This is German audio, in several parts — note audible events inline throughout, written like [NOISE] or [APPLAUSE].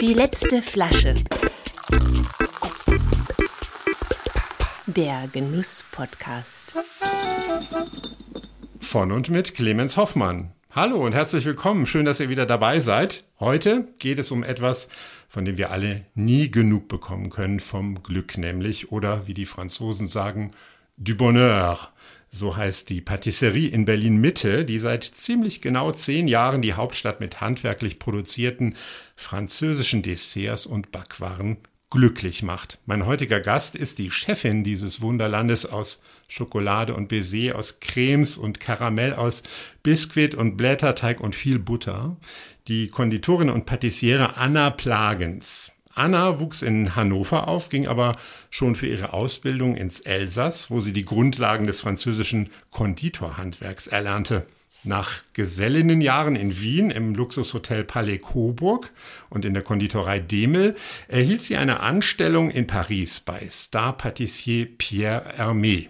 Die letzte Flasche. Der Genuss-Podcast. Von und mit Clemens Hoffmann. Hallo und herzlich willkommen. Schön, dass ihr wieder dabei seid. Heute geht es um etwas, von dem wir alle nie genug bekommen können, vom Glück nämlich, oder wie die Franzosen sagen, du Bonheur. So heißt die Patisserie in Berlin Mitte, die seit ziemlich genau zehn Jahren die Hauptstadt mit handwerklich produzierten französischen Desserts und Backwaren glücklich macht. Mein heutiger Gast ist die Chefin dieses Wunderlandes aus Schokolade und Baiser, aus Cremes und Karamell, aus Biskuit und Blätterteig und viel Butter, die Konditorin und Patissiere Anna Plagens. Anna wuchs in Hannover auf, ging aber schon für ihre Ausbildung ins Elsass, wo sie die Grundlagen des französischen Konditorhandwerks erlernte. Nach Gesellinnenjahren in Wien im Luxushotel Palais Coburg und in der Konditorei Demel erhielt sie eine Anstellung in Paris bei Star Patissier Pierre Hermé.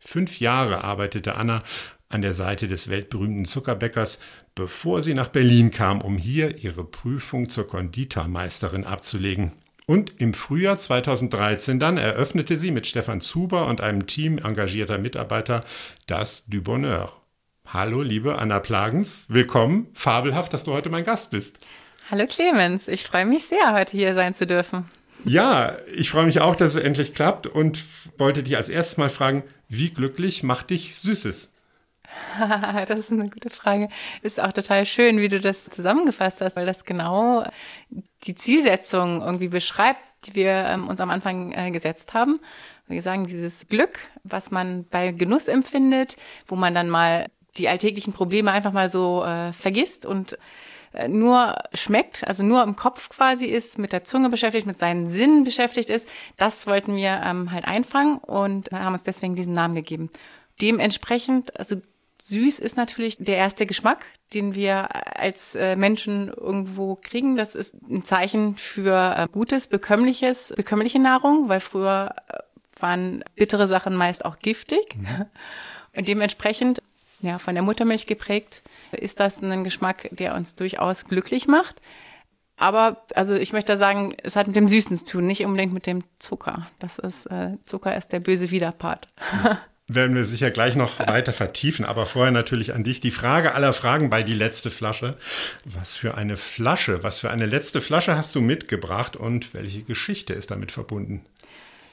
Fünf Jahre arbeitete Anna an der Seite des weltberühmten Zuckerbäckers, bevor sie nach Berlin kam, um hier ihre Prüfung zur Konditormeisterin abzulegen. Und im Frühjahr 2013 dann eröffnete sie mit Stefan Zuber und einem Team engagierter Mitarbeiter das Du Bonheur. Hallo, liebe Anna Plagens, willkommen. Fabelhaft, dass du heute mein Gast bist. Hallo Clemens, ich freue mich sehr, heute hier sein zu dürfen. Ja, ich freue mich auch, dass es endlich klappt und wollte dich als erstes mal fragen, wie glücklich macht dich Süßes? [LAUGHS] das ist eine gute Frage. Ist auch total schön, wie du das zusammengefasst hast, weil das genau die Zielsetzung irgendwie beschreibt, die wir ähm, uns am Anfang äh, gesetzt haben. Wir sagen, dieses Glück, was man bei Genuss empfindet, wo man dann mal die alltäglichen Probleme einfach mal so äh, vergisst und äh, nur schmeckt, also nur im Kopf quasi ist, mit der Zunge beschäftigt, mit seinen Sinnen beschäftigt ist, das wollten wir ähm, halt einfangen und haben uns deswegen diesen Namen gegeben. Dementsprechend, also süß ist natürlich der erste Geschmack, den wir als äh, Menschen irgendwo kriegen. Das ist ein Zeichen für äh, gutes, bekömmliches, bekömmliche Nahrung, weil früher äh, waren bittere Sachen meist auch giftig. Mhm. Und dementsprechend ja, von der Muttermilch geprägt, ist das ein Geschmack, der uns durchaus glücklich macht. Aber also ich möchte sagen, es hat mit dem Süßen zu tun, nicht unbedingt mit dem Zucker. Das ist äh, Zucker ist der böse Widerpart. [LAUGHS] Werden wir sicher gleich noch weiter vertiefen, aber vorher natürlich an dich die Frage aller Fragen bei die letzte Flasche. Was für eine Flasche, was für eine letzte Flasche hast du mitgebracht und welche Geschichte ist damit verbunden?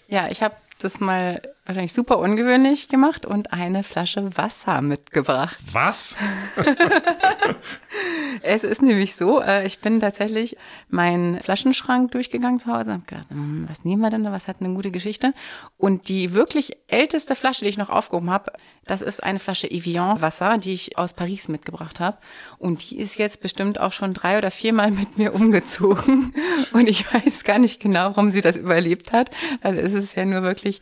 Ja, ich habe das mal wahrscheinlich super ungewöhnlich gemacht und eine Flasche Wasser mitgebracht. Was? [LAUGHS] es ist nämlich so, äh, ich bin tatsächlich meinen Flaschenschrank durchgegangen zu Hause und habe gedacht, hm, was nehmen wir denn da, was hat eine gute Geschichte? Und die wirklich älteste Flasche, die ich noch aufgehoben habe, das ist eine Flasche Evian Wasser, die ich aus Paris mitgebracht habe. Und die ist jetzt bestimmt auch schon drei oder viermal mit mir umgezogen. Und ich weiß gar nicht genau, warum sie das überlebt hat, weil es ist ja nur wirklich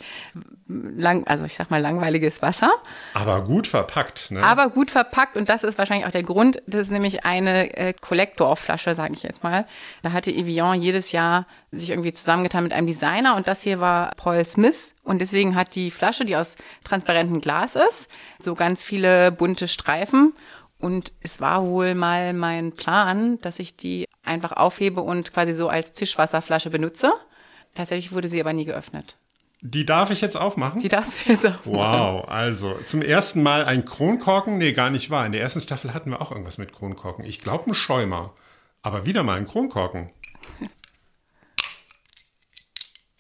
lang, also ich sag mal langweiliges Wasser. Aber gut verpackt, ne? Aber gut verpackt und das ist wahrscheinlich auch der Grund. Das ist nämlich eine äh, Kollektorflasche, sage ich jetzt mal. Da hatte Evian jedes Jahr sich irgendwie zusammengetan mit einem Designer und das hier war Paul Smith und deswegen hat die Flasche, die aus transparentem Glas ist, so ganz viele bunte Streifen und es war wohl mal mein Plan, dass ich die einfach aufhebe und quasi so als Tischwasserflasche benutze. Tatsächlich wurde sie aber nie geöffnet. Die darf ich jetzt aufmachen? Die darfst du jetzt aufmachen. Wow, also zum ersten Mal ein Kronkorken? Nee, gar nicht wahr. In der ersten Staffel hatten wir auch irgendwas mit Kronkorken. Ich glaube ein Schäumer. Aber wieder mal ein Kronkorken.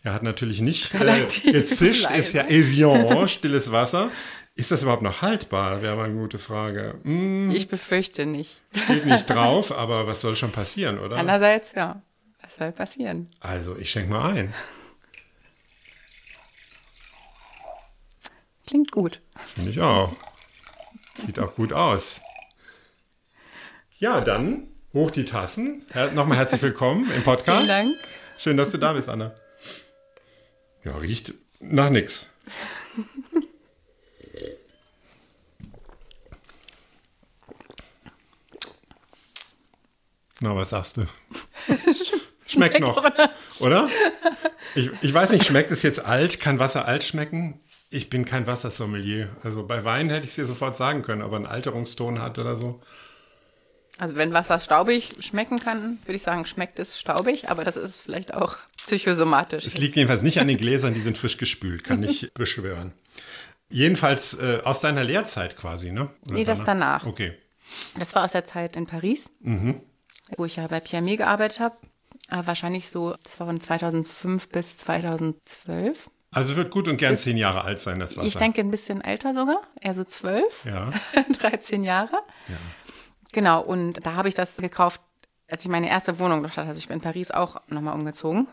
Er hat natürlich nicht äh, gezischt, ist ja Evian, stilles Wasser. Ist das überhaupt noch haltbar? Wäre mal eine gute Frage. Hm, ich befürchte nicht. Steht nicht [LAUGHS] drauf, aber was soll schon passieren, oder? Andererseits, ja. Was soll passieren? Also, ich schenke mal ein. Klingt gut. Finde ich auch. Sieht auch gut aus. Ja, dann hoch die Tassen. Nochmal herzlich willkommen im Podcast. Vielen Dank. Schön, dass du da bist, Anna. Ja, riecht nach nix. Na, was sagst du? [LAUGHS] Schmeckt noch, oder? Ich, ich weiß nicht, schmeckt es jetzt alt? Kann Wasser alt schmecken? Ich bin kein Wassersommelier. Also bei Wein hätte ich es dir sofort sagen können, aber einen Alterungston hat oder so. Also wenn Wasser staubig schmecken kann, würde ich sagen, schmeckt es staubig, aber das ist vielleicht auch psychosomatisch. Es liegt jedenfalls nicht an den Gläsern, die sind frisch gespült, kann ich [LAUGHS] beschwören. Jedenfalls äh, aus deiner Lehrzeit quasi, ne? Oder nee, das danach. Okay. Das war aus der Zeit in Paris, mhm. wo ich ja bei Pierre gearbeitet habe. Wahrscheinlich so, das war von 2005 bis 2012. Also wird gut und gern zehn Jahre alt sein, das Wasser. Ich denke ein bisschen älter sogar, eher so zwölf, ja. [LAUGHS] 13 Jahre. Ja. Genau, und da habe ich das gekauft, als ich meine erste Wohnung dort hatte. Also ich bin in Paris auch nochmal umgezogen.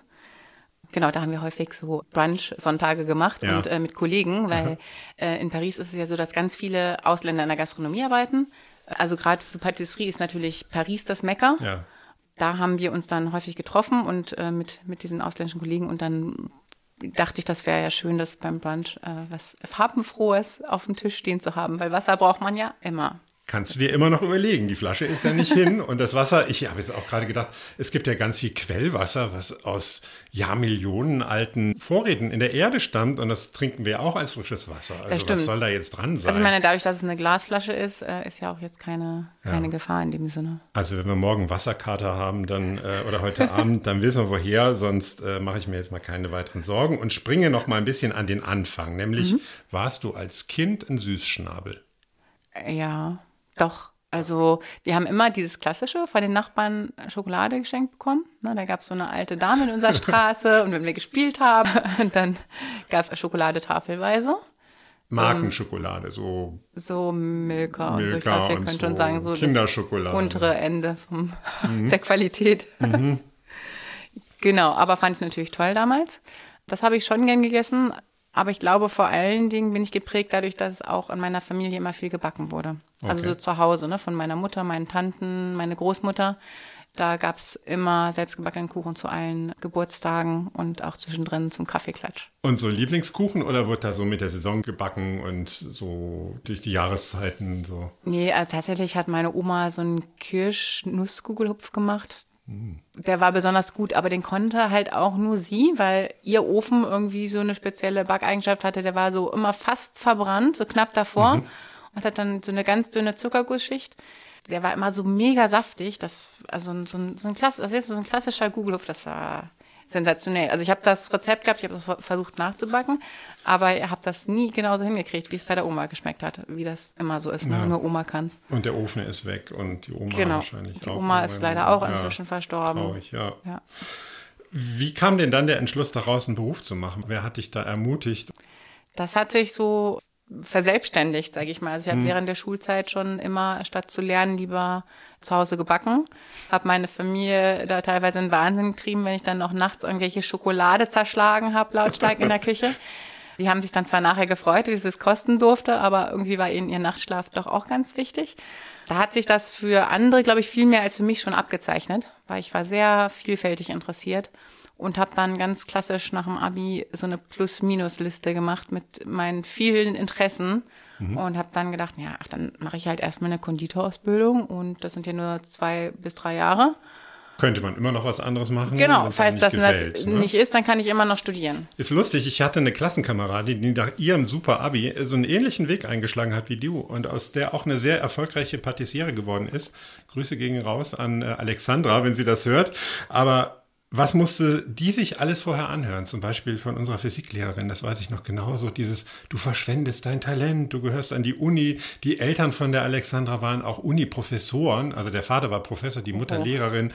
Genau, da haben wir häufig so Brunch-Sonntage gemacht ja. und äh, mit Kollegen, weil äh, in Paris ist es ja so, dass ganz viele Ausländer in der Gastronomie arbeiten. Also gerade für Patisserie ist natürlich Paris das Mecker. Ja. Da haben wir uns dann häufig getroffen und äh, mit, mit diesen ausländischen Kollegen und dann dachte ich, das wäre ja schön, das beim Brunch äh, was Farbenfrohes auf dem Tisch stehen zu haben, weil Wasser braucht man ja immer. Kannst du dir immer noch überlegen. Die Flasche ist ja nicht hin. Und das Wasser, ich habe jetzt auch gerade gedacht, es gibt ja ganz viel Quellwasser, was aus Jahrmillionen alten Vorräten in der Erde stammt. Und das trinken wir auch als frisches Wasser. Also was soll da jetzt dran sein? Also ich meine, dadurch, dass es eine Glasflasche ist, äh, ist ja auch jetzt keine, keine ja. Gefahr in dem Sinne. Also wenn wir morgen Wasserkater haben dann äh, oder heute Abend, dann wissen wir woher. Sonst äh, mache ich mir jetzt mal keine weiteren Sorgen und springe noch mal ein bisschen an den Anfang. Nämlich, mhm. warst du als Kind ein Süßschnabel? Ja. Doch. Also wir haben immer dieses Klassische von den Nachbarn Schokolade geschenkt bekommen. Na, da gab es so eine alte Dame in unserer [LAUGHS] Straße und wenn wir gespielt haben, [LAUGHS] dann gab es Schokolade tafelweise. Markenschokolade, so. So Milka, Milka und so. Ich glaube, wir können so schon sagen, so Kinderschokolade. das untere Ende vom, mhm. [LAUGHS] der Qualität. Mhm. genau, aber fand ich natürlich toll damals. Das habe ich schon gern gegessen, aber ich glaube, vor allen Dingen bin ich geprägt dadurch, dass auch in meiner Familie immer viel gebacken wurde. Okay. Also so zu Hause, ne, von meiner Mutter, meinen Tanten, meine Großmutter. Da gab es immer selbstgebackenen Kuchen zu allen Geburtstagen und auch zwischendrin zum Kaffeeklatsch. Und so Lieblingskuchen oder wird da so mit der Saison gebacken und so durch die Jahreszeiten so? Nee, also tatsächlich hat meine Oma so einen Kirsch-Nusskugelhupf gemacht. Der war besonders gut, aber den konnte halt auch nur sie, weil ihr Ofen irgendwie so eine spezielle Backeigenschaft hatte. Der war so immer fast verbrannt, so knapp davor mhm. und hat dann so eine ganz dünne Zuckergussschicht. Der war immer so mega saftig, das also so ein, so ein, Klass, das ist so ein klassischer Google-Hupf, das war sensationell. Also ich habe das Rezept gehabt, ich habe versucht nachzubacken, aber ihr habt das nie genauso hingekriegt, wie es bei der Oma geschmeckt hat, wie das immer so ist. Ne? Ja. Nur Oma kann's. Und der Ofen ist weg und die Oma genau. wahrscheinlich die auch. Die Oma ist leider auch inzwischen verstorben. Traurig, ja. ja. Wie kam denn dann der Entschluss daraus, einen Beruf zu machen? Wer hat dich da ermutigt? Das hat sich so verselbstständigt, sage ich mal. Also ich habe hm. während der Schulzeit schon immer, statt zu lernen, lieber zu Hause gebacken. Habe meine Familie da teilweise in Wahnsinn getrieben, wenn ich dann noch nachts irgendwelche Schokolade zerschlagen habe, lautstark in der [LAUGHS] Küche. Die haben sich dann zwar nachher gefreut, dass es kosten durfte, aber irgendwie war ihnen ihr Nachtschlaf doch auch ganz wichtig. Da hat sich das für andere, glaube ich, viel mehr als für mich schon abgezeichnet, weil ich war sehr vielfältig interessiert und habe dann ganz klassisch nach dem Abi so eine Plus-Minus-Liste gemacht mit meinen vielen Interessen mhm. und habe dann gedacht, ja, ach, dann mache ich halt erstmal eine Konditorausbildung und das sind ja nur zwei bis drei Jahre. Könnte man immer noch was anderes machen? Genau, falls das gefällt, das ne? nicht ist, dann kann ich immer noch studieren. Ist lustig, ich hatte eine Klassenkameradin, die nach ihrem Super Abi so einen ähnlichen Weg eingeschlagen hat wie du und aus der auch eine sehr erfolgreiche Patissiere geworden ist. Grüße gegen raus an äh, Alexandra, wenn sie das hört. Aber was musste die sich alles vorher anhören? Zum Beispiel von unserer Physiklehrerin, das weiß ich noch genauso, dieses, du verschwendest dein Talent, du gehörst an die Uni. Die Eltern von der Alexandra waren auch Uni-Professoren, also der Vater war Professor, die Mutter oh. Lehrerin.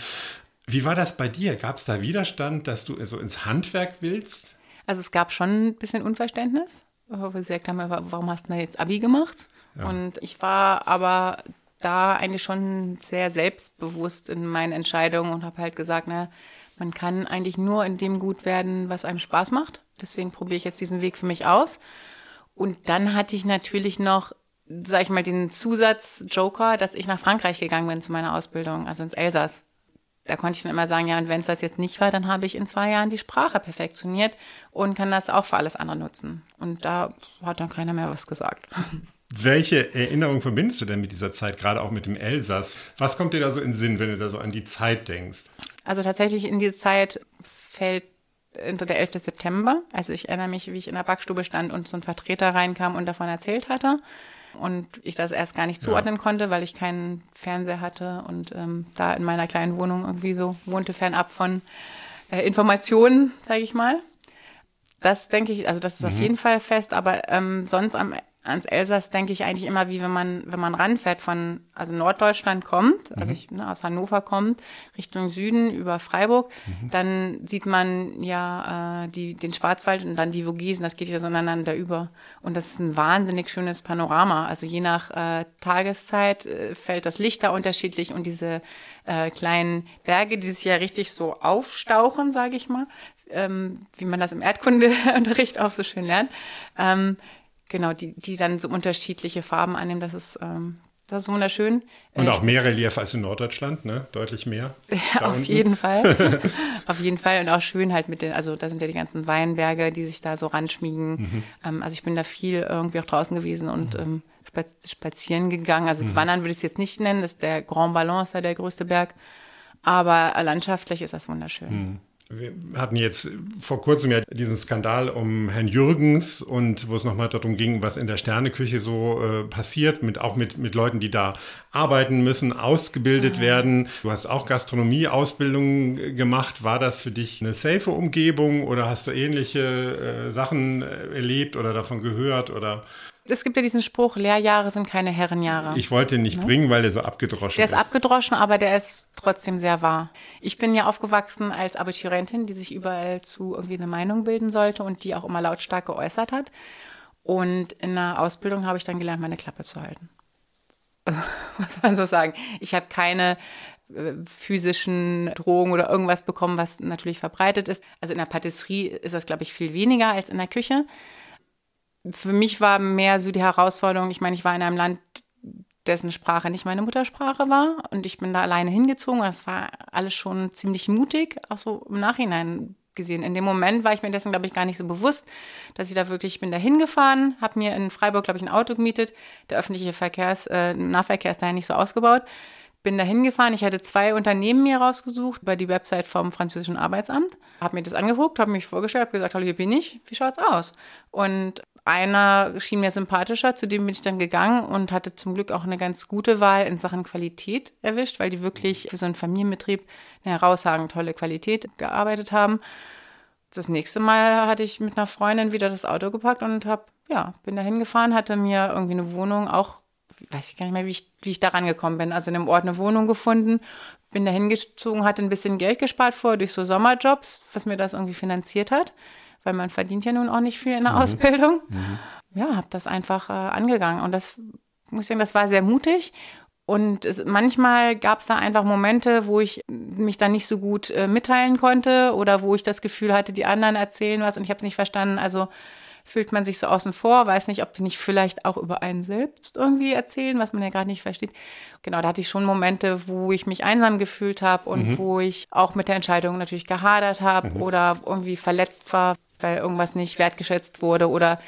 Wie war das bei dir? Gab es da Widerstand, dass du so ins Handwerk willst? Also es gab schon ein bisschen Unverständnis, wo wir gesagt haben, warum hast du da jetzt Abi gemacht? Ja. Und ich war aber da eigentlich schon sehr selbstbewusst in meinen Entscheidungen und habe halt gesagt, na, man kann eigentlich nur in dem gut werden, was einem Spaß macht. Deswegen probiere ich jetzt diesen Weg für mich aus. Und dann hatte ich natürlich noch, sag ich mal, den Zusatz-Joker, dass ich nach Frankreich gegangen bin zu meiner Ausbildung, also ins Elsass. Da konnte ich dann immer sagen, ja, und wenn es das jetzt nicht war, dann habe ich in zwei Jahren die Sprache perfektioniert und kann das auch für alles andere nutzen. Und da hat dann keiner mehr was gesagt. [LAUGHS] Welche Erinnerung verbindest du denn mit dieser Zeit, gerade auch mit dem Elsass? Was kommt dir da so in den Sinn, wenn du da so an die Zeit denkst? Also tatsächlich in die Zeit fällt der 11. September. Also ich erinnere mich, wie ich in der Backstube stand und so ein Vertreter reinkam und davon erzählt hatte. und ich das erst gar nicht zuordnen ja. konnte, weil ich keinen Fernseher hatte und ähm, da in meiner kleinen Wohnung irgendwie so wohnte, fernab von äh, Informationen, sage ich mal. Das denke ich, also das ist mhm. auf jeden Fall fest, aber ähm, sonst am ans Elsass denke ich eigentlich immer, wie wenn man, wenn man ranfährt von, also Norddeutschland kommt, also mhm. also ich ne, aus Hannover kommt, Richtung Süden über Freiburg, mhm. dann sieht man ja äh, die, den Schwarzwald und dann die Vogesen, das geht ja so ineinander über. Und das ist ein wahnsinnig schönes Panorama. Also je nach äh, Tageszeit äh, fällt das Licht da unterschiedlich und diese äh, kleinen Berge, die sich ja richtig so aufstauchen, sage ich mal, ähm, wie man das im Erdkundeunterricht [LAUGHS] auch so schön lernt, ähm, genau, die, die dann so unterschiedliche Farben annehmen. Das ist, ähm, das ist wunderschön. Und auch mehr Relief als in Norddeutschland, ne? Deutlich mehr. [LAUGHS] Ja, auf unten. jeden Fall. [LAUGHS] auf jeden Fall. Und auch schön halt mit den, also da sind ja die ganzen Weinberge, die sich da so ranschmiegen. Mhm. Ähm, also ich bin da viel irgendwie auch draußen gewesen und mhm. ähm, spazieren gegangen. Also mhm. wandern würde ich es jetzt nicht nennen. Das ist der Grand ja der größte Berg. Aber landschaftlich ist das wunderschön. Wir hatten jetzt vor kurzem ja diesen Skandal um Herrn Jürgens und wo es nochmal darum ging, was in der Sterneküche so äh, passiert, mit, auch mit, mit Leuten, die da arbeiten müssen, ausgebildet mhm. werden. Du hast auch Gastronomie-Ausbildung gemacht. War das für dich eine safe Umgebung oder hast du ähnliche äh, Sachen äh, erlebt oder davon gehört oder? Es gibt ja diesen Spruch, Lehrjahre sind keine Herrenjahre. Ich wollte ihn nicht ne? bringen, weil der so abgedroschen ist. Der ist abgedroschen, aber der ist trotzdem sehr wahr. Ich bin ja aufgewachsen als Abiturientin, die sich überall zu irgendwie eine Meinung bilden sollte und die auch immer lautstark geäußert hat. Und in der Ausbildung habe ich dann gelernt, meine Klappe zu halten. [LAUGHS] Was man so sagen. Ich habe keine äh, physischen Drohungen oder irgendwas bekommen, was natürlich verbreitet ist. Also in der Patisserie ist das, glaube ich, viel weniger als in der Küche für mich war mehr so die Herausforderung, ich meine, ich war in einem Land, dessen Sprache nicht meine Muttersprache war und ich bin da alleine hingezogen das war alles schon ziemlich mutig, auch so im Nachhinein gesehen. In dem Moment war ich mir dessen, glaube ich, gar nicht so bewusst, dass ich da wirklich, ich bin da hingefahren, habe mir in Freiburg, glaube ich, ein Auto gemietet. Der öffentliche Verkehrs, äh, Nahverkehr ist daher nicht so ausgebaut. Bin da hingefahren, ich hatte zwei Unternehmen mir rausgesucht über die Website vom französischen Arbeitsamt, habe mir das angeguckt, habe mich vorgestellt, habe gesagt, hallo, hier bin ich, wie schaut's aus? Und einer schien mir sympathischer, zu dem bin ich dann gegangen und hatte zum Glück auch eine ganz gute Wahl in Sachen Qualität erwischt, weil die wirklich für so einen Familienbetrieb eine herausragend tolle Qualität gearbeitet haben. Das nächste Mal hatte ich mit einer Freundin wieder das Auto gepackt und hab, ja, bin da hingefahren, hatte mir irgendwie eine Wohnung auch, weiß ich gar nicht mehr, wie ich, wie ich da rangekommen bin, also in einem Ort eine Wohnung gefunden, bin da hingezogen, hatte ein bisschen Geld gespart vor durch so Sommerjobs, was mir das irgendwie finanziert hat weil man verdient ja nun auch nicht viel in der mhm. Ausbildung. Mhm. Ja, habe das einfach äh, angegangen und das muss ich sagen, das war sehr mutig. Und es, manchmal gab es da einfach Momente, wo ich mich dann nicht so gut äh, mitteilen konnte oder wo ich das Gefühl hatte, die anderen erzählen was und ich habe es nicht verstanden. Also fühlt man sich so außen vor, weiß nicht, ob die nicht vielleicht auch über einen selbst irgendwie erzählen, was man ja gerade nicht versteht. Genau, da hatte ich schon Momente, wo ich mich einsam gefühlt habe und mhm. wo ich auch mit der Entscheidung natürlich gehadert habe mhm. oder irgendwie verletzt war, weil irgendwas nicht wertgeschätzt wurde oder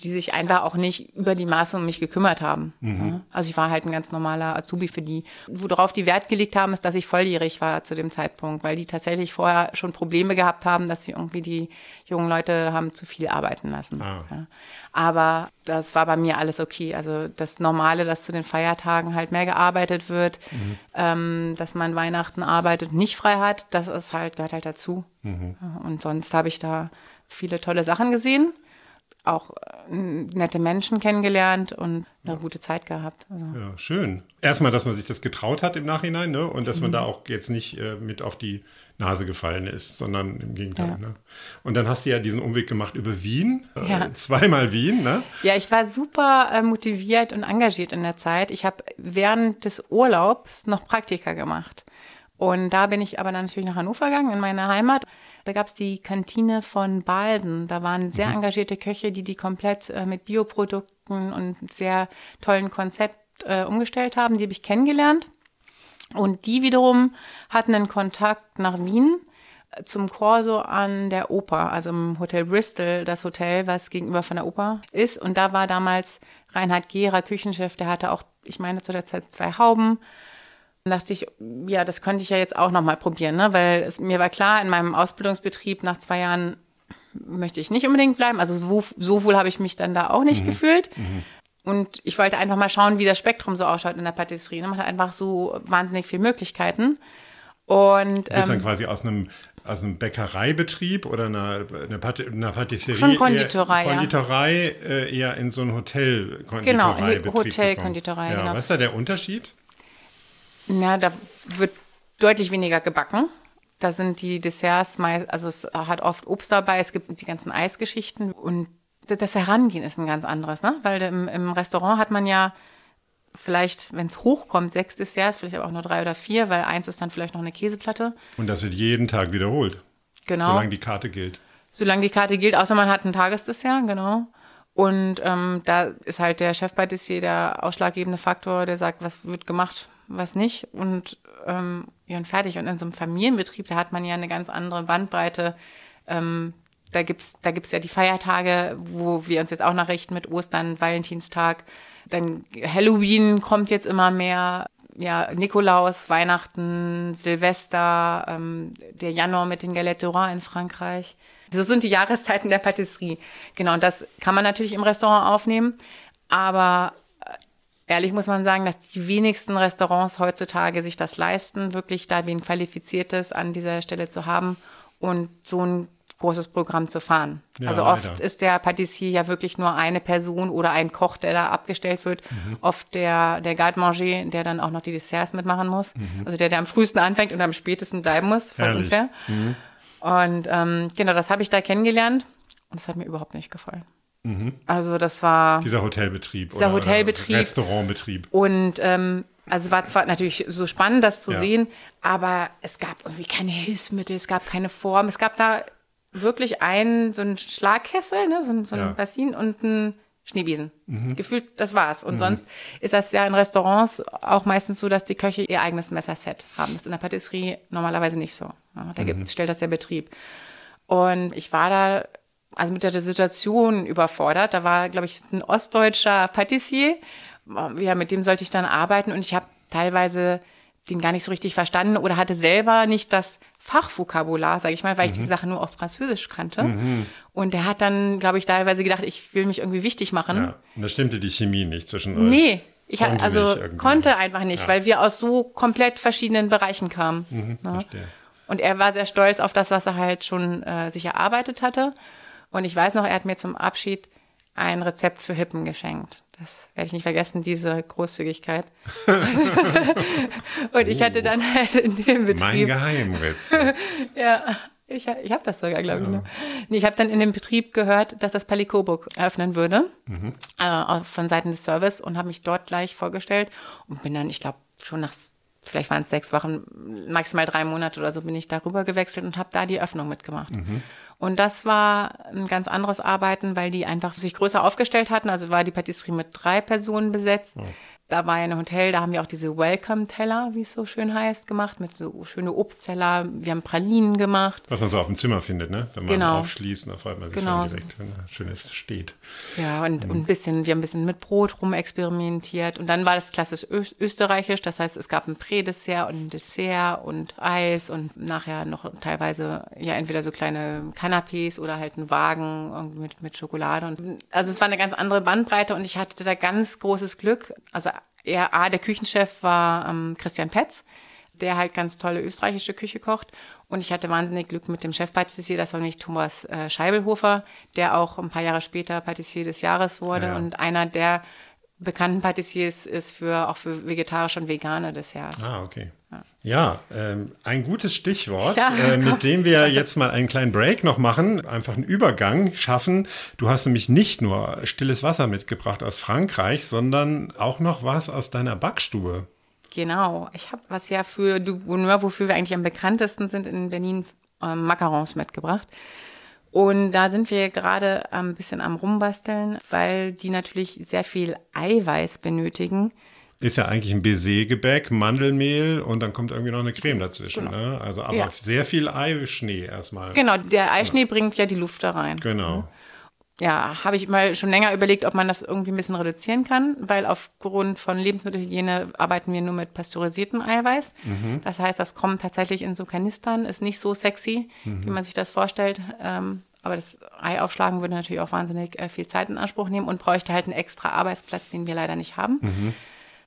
die sich einfach auch nicht über die Maße um mich gekümmert haben. Mhm. Also ich war halt ein ganz normaler Azubi für die. Worauf die Wert gelegt haben, ist, dass ich volljährig war zu dem Zeitpunkt, weil die tatsächlich vorher schon Probleme gehabt haben, dass sie irgendwie die jungen Leute haben zu viel arbeiten lassen. Ah. Ja. Aber das war bei mir alles okay. Also das Normale, dass zu den Feiertagen halt mehr gearbeitet wird, mhm. ähm, dass man Weihnachten arbeitet und nicht frei hat, das ist halt, gehört halt dazu. Mhm. Und sonst habe ich da viele tolle Sachen gesehen, auch äh, nette Menschen kennengelernt und eine ja. gute Zeit gehabt. Also. Ja, schön. Erstmal, dass man sich das getraut hat im Nachhinein ne? und dass mhm. man da auch jetzt nicht äh, mit auf die Nase gefallen ist, sondern im Gegenteil. Ja. Ne? Und dann hast du ja diesen Umweg gemacht über Wien, äh, ja. [LAUGHS] zweimal Wien. Ne? Ja, ich war super äh, motiviert und engagiert in der Zeit. Ich habe während des Urlaubs noch Praktika gemacht. Und da bin ich aber dann natürlich nach Hannover gegangen, in meine Heimat. Da gab es die Kantine von Balden. Da waren sehr mhm. engagierte Köche, die die komplett äh, mit Bioprodukten und sehr tollen Konzept äh, umgestellt haben. Die habe ich kennengelernt. Und die wiederum hatten einen Kontakt nach Wien äh, zum Corso an der Oper, also im Hotel Bristol, das Hotel, was gegenüber von der Oper ist. Und da war damals Reinhard Gehrer, Küchenchef, der hatte auch, ich meine, zu der Zeit zwei Hauben dachte ich, ja, das könnte ich ja jetzt auch nochmal probieren, ne? weil es, mir war klar, in meinem Ausbildungsbetrieb nach zwei Jahren möchte ich nicht unbedingt bleiben. Also so, so wohl habe ich mich dann da auch nicht mhm. gefühlt. Mhm. Und ich wollte einfach mal schauen, wie das Spektrum so ausschaut in der Patisserie. Ne? Man hat einfach so wahnsinnig viele Möglichkeiten. Und Du bist dann ähm, quasi aus einem, aus einem Bäckereibetrieb oder einer, einer, Pat einer Patisserie. Schon Konditorei, eher, ja. Konditorei äh, eher in so ein Hotel Genau, in die Konditorei Hotelkonditorei, Ja, genau. was ist da der Unterschied? Ja, da wird deutlich weniger gebacken. Da sind die Desserts meist, also es hat oft Obst dabei, es gibt die ganzen Eisgeschichten und das Herangehen ist ein ganz anderes, ne? Weil im, im Restaurant hat man ja vielleicht, wenn es hochkommt, sechs Desserts, vielleicht aber auch nur drei oder vier, weil eins ist dann vielleicht noch eine Käseplatte. Und das wird jeden Tag wiederholt, Genau. solange die Karte gilt. Solange die Karte gilt, außer man hat ein Tagesdessert, genau. Und ähm, da ist halt der Chefpatissier der ausschlaggebende Faktor, der sagt, was wird gemacht, was nicht. Und ähm, ja, und fertig. Und in so einem Familienbetrieb, da hat man ja eine ganz andere Bandbreite. Ähm, da gibt's da gibt's ja die Feiertage, wo wir uns jetzt auch nachrichten mit Ostern, Valentinstag. Dann Halloween kommt jetzt immer mehr. Ja, Nikolaus, Weihnachten, Silvester, ähm, der Januar mit den Galette in Frankreich. So sind die Jahreszeiten der Patisserie. Genau, und das kann man natürlich im Restaurant aufnehmen. Aber ehrlich muss man sagen, dass die wenigsten Restaurants heutzutage sich das leisten, wirklich da wen Qualifiziertes an dieser Stelle zu haben und so ein großes Programm zu fahren. Ja, also oft leider. ist der Patissier ja wirklich nur eine Person oder ein Koch, der da abgestellt wird. Mhm. Oft der, der Garde-Manger, der dann auch noch die Desserts mitmachen muss. Mhm. Also der, der am frühesten anfängt und am spätesten bleiben muss. Voll Herrlich. unfair. Und ähm, genau, das habe ich da kennengelernt und es hat mir überhaupt nicht gefallen. Also das war Dieser Hotelbetrieb. Dieser oder Hotelbetrieb. Restaurantbetrieb. und ähm, also es war zwar natürlich so spannend, das zu Ja. sehen, aber es gab irgendwie keine Hilfsmittel, es gab keine Form, es gab da wirklich einen so einen Schlagkessel, ne, so, ein- so ein Ja. Mhm. Bassin und einen Schneebesen. Gefühlt, das war's. Und sonst ist das ja in Restaurants auch meistens so, dass die Köche ihr eigenes Messerset haben. Das ist in der Patisserie normalerweise nicht so. Da Mhm. gibt, stellt das der Betrieb. Und ich war da also mit der Situation überfordert. Da war, glaube ich, ein ostdeutscher Patissier. Ja, mit dem sollte ich dann arbeiten und ich habe teilweise den gar nicht so richtig verstanden oder hatte selber nicht das Fachvokabular, sage ich mal, weil ich die Sache nur auf Französisch kannte. Und der hat dann, glaube ich, teilweise gedacht, ich will mich irgendwie wichtig machen. Ja. Und da stimmte die Chemie nicht zwischen euch. Nee, ich Konnte also konnte einfach nicht, Ja. weil wir aus so komplett verschiedenen Bereichen kamen. ne? Verstehe. Und er war sehr stolz auf das, was er halt schon äh, sich erarbeitet hatte. Und ich weiß noch, er hat mir zum Abschied ein Rezept für Hippen geschenkt. Das werde ich nicht vergessen, diese Großzügigkeit. [LAUGHS] und ich hatte dann halt in dem Oh. Mein Betrieb. Geheimrezept. [LAUGHS] Ja, ich, ich habe das sogar, glaube ich. Ne? Ich habe dann in dem Betrieb gehört, dass das Palais Coburg eröffnen würde, äh, auch von Seiten des Service und habe mich dort gleich vorgestellt und bin dann, ich glaube, schon nach, vielleicht waren es sechs Wochen, maximal drei Monate oder so, bin ich darüber gewechselt und habe da die Öffnung mitgemacht. Und das war ein ganz anderes Arbeiten, weil die einfach sich größer aufgestellt hatten. Also war die Patisserie mit drei Personen besetzt. Da war ein Hotel, da haben wir auch diese Welcome-Teller, wie es so schön heißt, gemacht, mit so schöne Obstteller. Wir haben Pralinen gemacht. Was man so auf dem Zimmer findet, ne? Wenn man Genau. aufschließt, dann freut man sich Genau. schon direkt, wenn da schönes steht. Ja, und, und ein bisschen, wir haben ein bisschen mit Brot rumexperimentiert. Und dann war das klassisch Ös österreichisch. Das heißt, es gab ein Prädessert und ein Dessert und Eis und nachher noch teilweise ja entweder so kleine Canapés oder halt ein Wagen mit, mit Schokolade. Und, also es war eine ganz andere Bandbreite und ich hatte da ganz großes Glück. Also er, A, der Küchenchef war ähm, Christian Petz, der halt ganz tolle österreichische Küche kocht. Und ich hatte wahnsinnig Glück mit dem Chefpatissier, das war nämlich Thomas äh, Scheibelhofer, der auch ein paar Jahre später Patissier des Jahres wurde Ja. und einer der bekannten Patissiers ist für auch für vegetarische und vegane Desserts. Ah, okay. Ja, ähm, ein gutes Stichwort, Ja, äh, mit dem wir jetzt mal einen kleinen Break noch machen, einfach einen Übergang schaffen. Du hast nämlich nicht nur stilles Wasser mitgebracht aus Frankreich, sondern auch noch was aus deiner Backstube. Genau. Ich habe was ja für Du Bonheur, wofür wir eigentlich am bekanntesten sind in Berlin, ähm, Macarons mitgebracht. Und da sind wir gerade ein bisschen am Rumbasteln, weil die natürlich sehr viel Eiweiß benötigen. Ist ja eigentlich ein Baiser-Gebäck, Mandelmehl und dann kommt irgendwie noch eine Creme dazwischen. Ne? Also aber Ja. sehr viel Eischnee erstmal. Genau, der Eischnee bringt ja die Luft da rein. Genau. Ja, habe ich mal schon länger überlegt, ob man das irgendwie ein bisschen reduzieren kann, weil aufgrund von Lebensmittelhygiene arbeiten wir nur mit pasteurisiertem Eiweiß. Das heißt, das kommt tatsächlich in so Kanistern, ist nicht so sexy, wie man sich das vorstellt. Ähm, Aber das Ei aufschlagen würde natürlich auch wahnsinnig äh, viel Zeit in Anspruch nehmen und bräuchte halt einen extra Arbeitsplatz, den wir leider nicht haben. Mhm.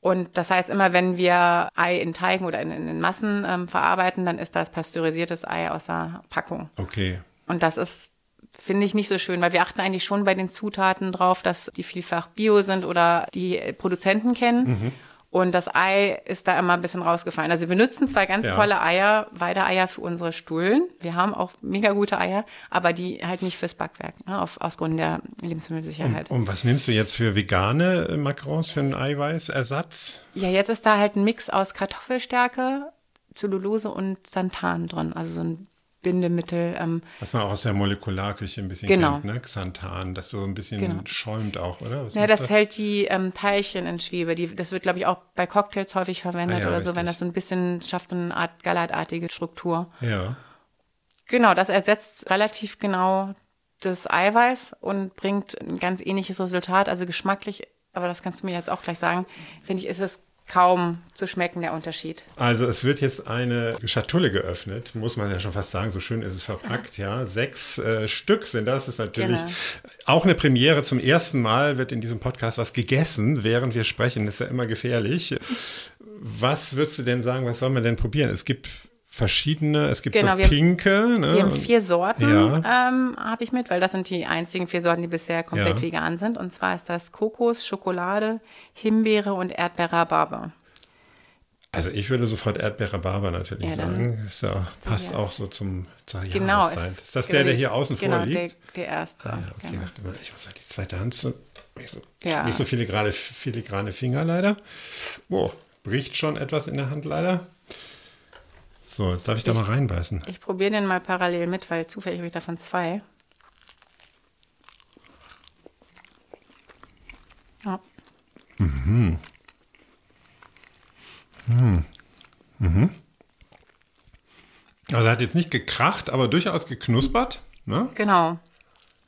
Und das heißt, immer wenn wir Ei in Teigen oder in, in Massen ähm, verarbeiten, dann ist das pasteurisiertes Ei aus der Packung. Okay. Und das ist, finde ich, nicht so schön, weil wir achten eigentlich schon bei den Zutaten drauf, dass die vielfach bio sind oder die Produzenten kennen. Mhm. Und das Ei ist da immer ein bisschen rausgefallen. Also wir nutzen zwei ganz Ja. tolle Eier, Weideeier für unsere Stullen. Wir haben auch mega gute Eier, aber die halt nicht fürs Backwerk, ne, auf, aus Gründen der Lebensmittelsicherheit. Und was nimmst du jetzt für vegane äh, Macarons für einen Eiweißersatz? Ja, jetzt ist da halt ein Mix aus Kartoffelstärke, Zellulose und Santan drin. Also so ein Bindemittel. Ähm, Was man auch aus der Molekularküche ein bisschen Genau. kennt, ne? Xanthan, das so ein bisschen Genau. schäumt auch, oder? Was Ja, macht das hält die ähm, Teilchen in Schwebe. Die, das wird, glaube ich, auch bei Cocktails häufig verwendet Ah ja, oder so, richtig. wenn das so ein bisschen schafft, so eine Art gallatartige Struktur. Ja. Genau, das ersetzt relativ genau das Eiweiß und bringt ein ganz ähnliches Resultat. Also geschmacklich, aber das kannst du mir jetzt auch gleich sagen, finde ich, ist es kaum zu schmecken, der Unterschied. Also es wird jetzt eine Schatulle geöffnet, muss man ja schon fast sagen, so schön ist es verpackt, ja. Sechs äh, Stück sind das, ist natürlich Genau. auch eine Premiere. Zum ersten Mal wird in diesem Podcast was gegessen, während wir sprechen. Das ist ja immer gefährlich. Was würdest du denn sagen, was soll man denn probieren? Es gibt verschiedene, es gibt Genau, so wir- pinke. Ne? Wir haben vier Sorten, Ja. ähm, habe ich mit, weil das sind die einzigen vier Sorten, die bisher komplett Ja. vegan sind. Und zwar ist das Kokos, Schokolade, Himbeere und Erdbeer-Rhabarber. Also ich würde sofort Erdbeer-Rhabarber natürlich Ja, sagen. Ist ja, passt auch so zum, zur Genau. Jahreszeit. Ist, das der, der hier außen genau, vor liegt? Der, der erste. Ja, okay, genau. warte mal, ich muss halt die zweite Hand so, nicht so, Ja. nicht so filigrane, filigrane Finger leider. Oh, bricht schon etwas in der Hand leider. So, jetzt darf ich da mal reinbeißen. Ich probiere den mal parallel mit, weil zufällig habe ich davon zwei. Ja. Also er hat jetzt nicht gekracht, aber durchaus geknuspert. Ne? Genau.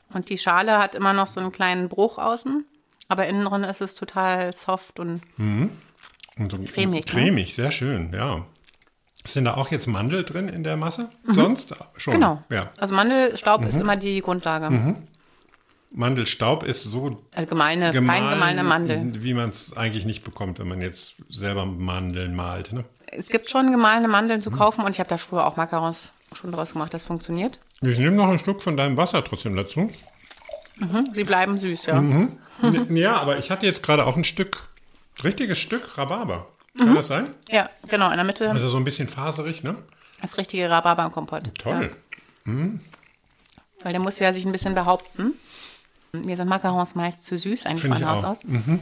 Und die Schale hat immer noch so einen kleinen Bruch außen, aber innen drin ist es total soft und Und so Cremig, ne? Cremig, sehr schön, ja. Sind da auch jetzt Mandel drin in der Masse? Sonst schon. Mhm. genau. Ja. Also Mandelstaub Mhm. ist immer die Grundlage. Mandelstaub ist so Also fein gemahlen, gemahlene Mandel. wie man es eigentlich nicht bekommt, wenn man jetzt selber Mandeln malt. Ne? Es gibt schon gemahlene Mandeln Mhm. zu kaufen und ich habe da früher auch Macarons schon draus gemacht. Das funktioniert. Ich nehme noch ein Stück von deinem Wasser trotzdem dazu. Sie bleiben süß, ja. Mhm. Ja, aber ich hatte jetzt gerade auch ein Stück, richtiges Stück Rhabarber. Kann das sein? Ja, genau. In der Mitte Also so ein bisschen faserig, ne? das richtige Rhabarberkompott. Toll. Ja. Weil der muss ja sich ein bisschen behaupten. Mir sind Macarons meist zu süß, eigentlich Finde von ich Haus aus.